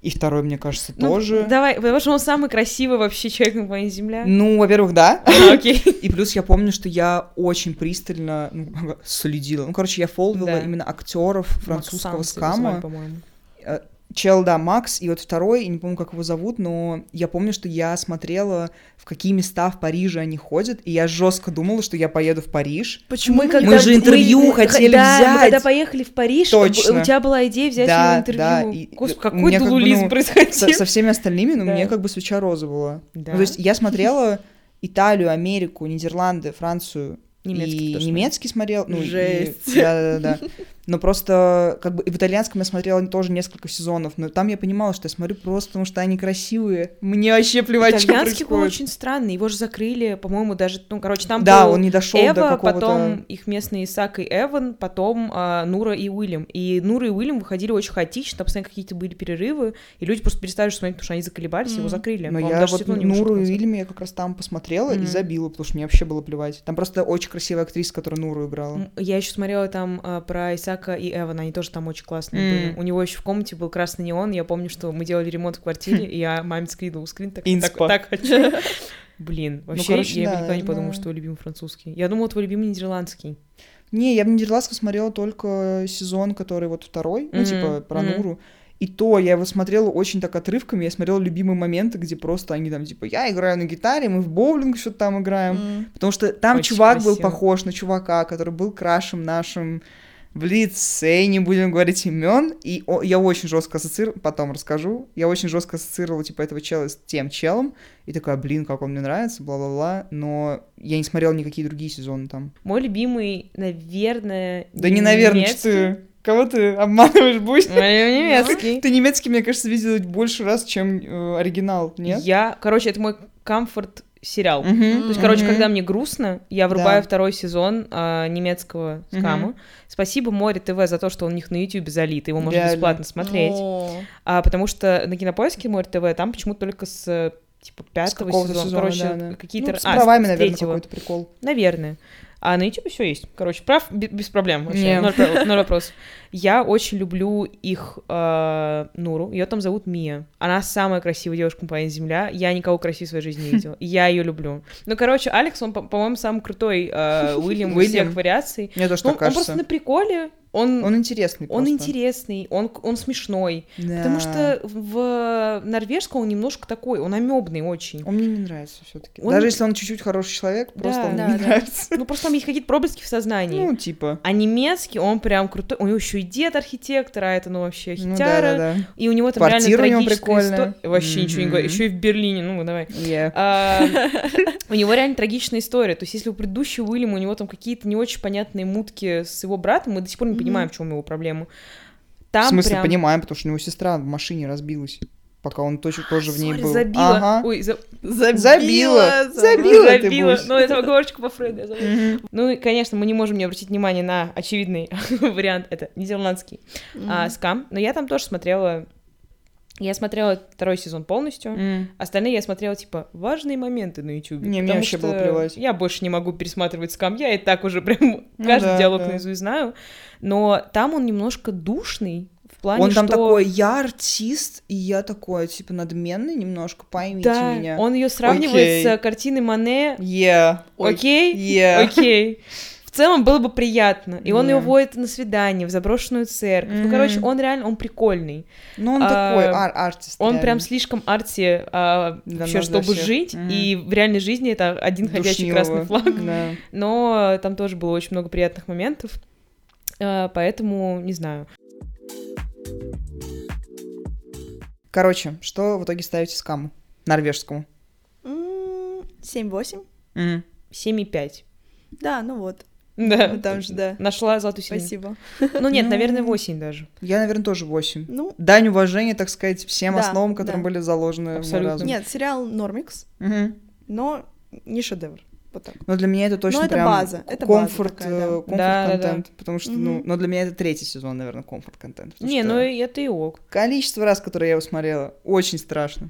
И второй, мне кажется, Ну, тоже. Давай, потому что он самый красивый вообще человек на планете Земля. Ну, во-первых, да. А, [LAUGHS] Окей. И плюс я помню, что я очень пристально ну, [LAUGHS] следила. Ну, короче, я фолвила Да. именно актеров французского Максан звали, скама. по-моему. Чел, да, Макс, и вот второй, и не помню, как его зовут, но я помню, что я смотрела, в какие места в Париже они ходят, и я жестко думала, что я поеду в Париж. Почему? Мы, когда Мы же интервью мы- хотели да, мы взять. когда поехали в Париж, Точно. у тебя была идея взять Да, интервью. да, и- Господи, у какой меня как бы, ну, происходил. Со, со всеми остальными, ну, Да. мне как бы свеча роза была. Да. Ну, то есть я смотрела Италию, Америку, Нидерланды, Францию, Немецкий и тоже немецкий смотрел. Ну, и- Жесть. Да-да-да. Но просто, как бы, и в итальянском я смотрела тоже несколько сезонов, но там я понимала, что я смотрю просто потому, что они красивые. Мне вообще плевать, что Итальянский был очень странный, его же закрыли, по-моему, даже, ну, короче, там Да, был он не дошел до Эва, какого-то... потом их местные Исаак и Эван, потом а, Нура и Уильям. И Нура и Уильям выходили очень хаотично, там постоянно какие-то были перерывы, и люди просто перестали смотреть, потому что они заколебались, его Мгм. закрыли. Но я вот Нуру и. Вильяме я как раз там посмотрела и Мгм. забила, потому что мне вообще было плевать. Там просто очень красивая актриса, которая Нуру играла. Я еще смотрела там а, про Исака и Эвана, они тоже там очень классные М. были. У него еще в комнате был красный неон, я помню, что мы делали ремонт в квартире, и я маме скидывала скрин, так, так, так хочу. [LAUGHS] Блин, вообще, короче, я да, никогда не подумала, что твой любимый французский. Я думала, твой любимый нидерландский. Не, я в Нидерландском смотрела только сезон, который вот второй, ну, Мгм, типа, про мгм. Нуру. И то я его смотрела очень так отрывками, я смотрела любимые моменты, где просто они там, типа, я играю на гитаре, мы в боулинг что-то там играем. М. Потому что там Очень чувак был красиво. похож на чувака, который был крашем нашим в лице, не будем говорить имен. И о- я очень жестко ассоциировала, потом расскажу, я очень жестко ассоциировала, типа, этого чела с тем челом. И такая, блин, как он мне нравится, бла-бла-бла. Но я не смотрела никакие другие сезоны там. Мой любимый, наверное, Да не, наверное, что ты... Кого ты обманываешь, Бусь? Мой немецкий. Ты немецкий, мне кажется, видела больше раз, чем э, оригинал, нет? Я, короче, это мой комфорт сериал. Мгм, То есть, короче, мгм. когда мне грустно, я врубаю Да. второй сезон а, немецкого скама. Мгм. Спасибо Море ТВ за то, что он у них на YouTube залит, его можно Реально. бесплатно смотреть. О. А, потому что на кинопоиске Море ТВ там почему-то только с типа С пятого какого-то сезона, сезона, короче, да, да. какие-то Ну, с а, правами, с наверное, третьего. какой-то прикол. Наверное. А на YouTube все есть. Короче, прав бе- без проблем вообще. Не. Ноль, [LAUGHS] ноль вопрос. Я очень люблю их э, Нуру. Ее там зовут Мия. Она самая красивая девушка на Земля. Я никого красивее в своей жизни не видела. Я ее люблю. Ну, короче, Алекс, он, по- по-моему, самый крутой э, [LAUGHS] Уильям из Уильям? всех вариаций. Мне тоже Ну, так он просто кажется. на приколе. Он, Он интересный он просто. интересный, он, он смешной. Да. Потому что в норвежском он немножко такой, он амебный очень. Он мне не нравится все-таки. Он- Даже если он чуть-чуть хороший человек, Да, просто он да, мне не да. нравится. Ну, просто там есть какие-то проблески в сознании. Ну, типа. А немецкий, он прям крутой. У него еще и дед архитектор, а это, ну, вообще Ну, хитяра. да, да, И у него там Квартира реально трагическая история. Вообще ничего не говорю. Еще и в Берлине, ну, давай. да. Yeah. А, У него реально трагичная история. То есть, если у предыдущего Уильяма у него там какие-то не очень понятные мутки с его братом, мы до сих пор не. Понимаем, в чем его проблема. В Там смысле, прям... понимаем, потому что у него сестра в машине разбилась, пока он точно тоже в ней Сори, был. забила. Ага. Ой, за- Забила. Забила. Забила. ты, забила. Бусь. Ну, это оговорочка по Фрейду. Ну, и, конечно, мы не можем не обратить внимание на очевидный [LAUGHS] вариант. Это нидерландский а, скам. Но я там тоже смотрела Я смотрела второй сезон полностью. М. Остальные я смотрела, типа, важные моменты на YouTube. Не, мне вообще было плевать. Я больше не могу пересматривать скам. Я и так уже прям Ну [LAUGHS] каждый да, диалог да. наизусть знаю. Но там он немножко душный. В плане, Он там что... такой, я артист, и я такой, типа, надменный немножко, поймите Да, меня. он ее сравнивает Окей. с картиной Мане. Yeah. Окей? yeah. Окей. [LAUGHS] В целом было бы приятно. И он ее водит на свидание, в заброшенную церковь. Ну, короче, он реально, он прикольный. Ну, он А, такой, ар- артист. Он реально. прям слишком арти а, вообще, чтобы всех. жить. И в реальной жизни это один ходячий Душнилого. красный флаг. Но там тоже было очень много приятных моментов. А, Поэтому, не знаю. Короче, что в итоге ставите скаму? Норвежскому. М, 7-8? Мгм. 7,5. Да, ну вот. Да. Ну, там же, да. Нашла золотую середину. Спасибо. Ну нет, Ну, наверное, 8 даже. Я, наверное, тоже 8. Ну, Дань уважения, так сказать, всем Да, основам, которым да. были заложены Абсолютно. нет, сериал Нормикс, Мгм. но не шедевр. Вот так. Но для меня это точно это прям база, это база комфорт, такая, да. э, комфорт Да, да, да. контент, потому что, ну, Мгм. но для меня это третий сезон, наверное, комфорт контент. Не, ну и это и ок. количество раз, которые я его смотрела, очень страшно.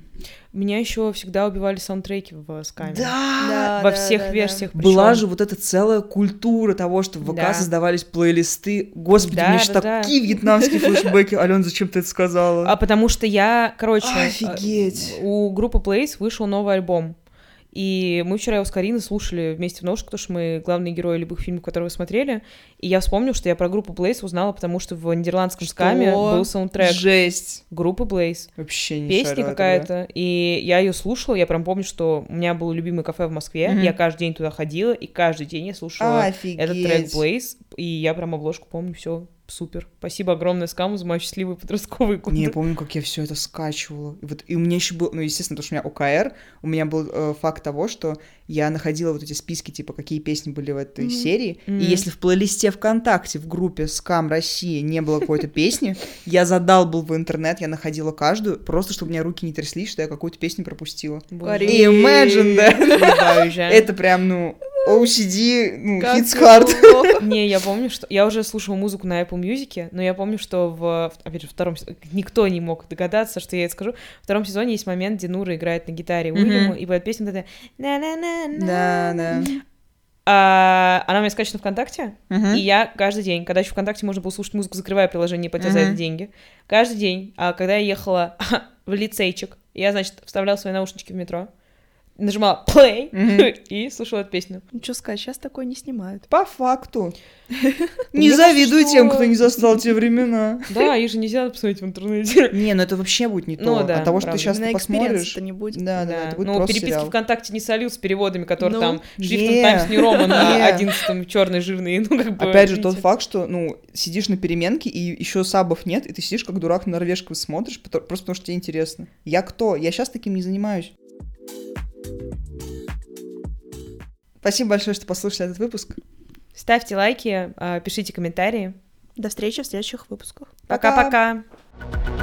Меня еще всегда убивали саундтреки в скаме. Да, Во да, всех да, да. версиях. Была причём. же вот эта целая культура того, что в ВК Да. создавались плейлисты. Господи, Да, у меня сейчас да, да. такие вьетнамские флешбеки. Ален, зачем ты это сказала? А потому что я, короче, Офигеть. э, у группы Place вышел новый альбом. И мы вчера его с Кариной слушали вместе в наушниках, потому что мы главные герои любых фильмов, которые вы смотрели. И я вспомнил, что я про группу Blaze узнала, потому что в нидерландском Что? скаме был саундтрек Жесть. группы Blaze. Вообще не Песня какая-то. И я ее слушала. Я прям помню, что у меня было любимое кафе в Москве. Мгм. Я каждый день туда ходила, и каждый день я слушала Офигеть. этот трек Blaze. И я прям обложку помню, все супер. Спасибо огромное скаму за мои счастливые подростковые годы. Не, я помню, как я все это скачивала. И вот и у меня еще был, ну, естественно, потому что у меня ОКР, у меня был э, факт того, что я находила вот эти списки, типа, какие песни были в этой Мгм. серии. Мгм. И если в плейлисте ВКонтакте в группе Скам России не было какой-то песни, я задалбил в интернет, я находила каждую, просто чтобы у меня руки не тряслись, что я какую-то песню пропустила. Карин. Imagine, да? [LAUGHS] Это прям, ну, OCD, ну, Как hits hard. [LAUGHS] Не, я помню, что... Я уже слушала музыку на Apple Music, но я помню, что в... Опять же, втором... Никто не мог догадаться, что я это скажу. В втором сезоне есть момент, где Нура играет на гитаре. Уильяму, и поет песню. «На-на-на-на». Да, да. А, Она у меня скачана ВКонтакте, Мгм. и я каждый день, когда еще ВКонтакте можно было слушать музыку, закрывая приложение и платя за Мгм. это деньги, каждый день, а когда я ехала [LAUGHS] в лицейчик, я, значит, вставляла свои наушнички в метро, нажимала play Мгм. [LAUGHS] и слушала эту песню. Ну, что сказать, сейчас такое не снимают. По факту. [LAUGHS] Не завидуй кажется, тем, кто не застал те времена. [LAUGHS] Да, их же нельзя посмотреть в интернете. Не, ну это вообще будет не то. Ну да, От того, что ты сейчас посмотришь. экспириенс-то не будет. Да, да, это будет ну, просто переписки. ВКонтакте не сольют с переводами, которые Ну, там шрифтом Times New Roman на не. одиннадцатом черный жирный, ну как бы. Опять же, тот факт, что, ну, сидишь на переменке, и еще сабов нет, и ты сидишь как дурак на норвежском смотришь, просто потому что тебе интересно. Я кто? Я сейчас таким не занимаюсь. Спасибо большое, что послушали этот выпуск. Ставьте лайки, а, пишите комментарии. До встречи в следующих выпусках. Пока. Пока-пока.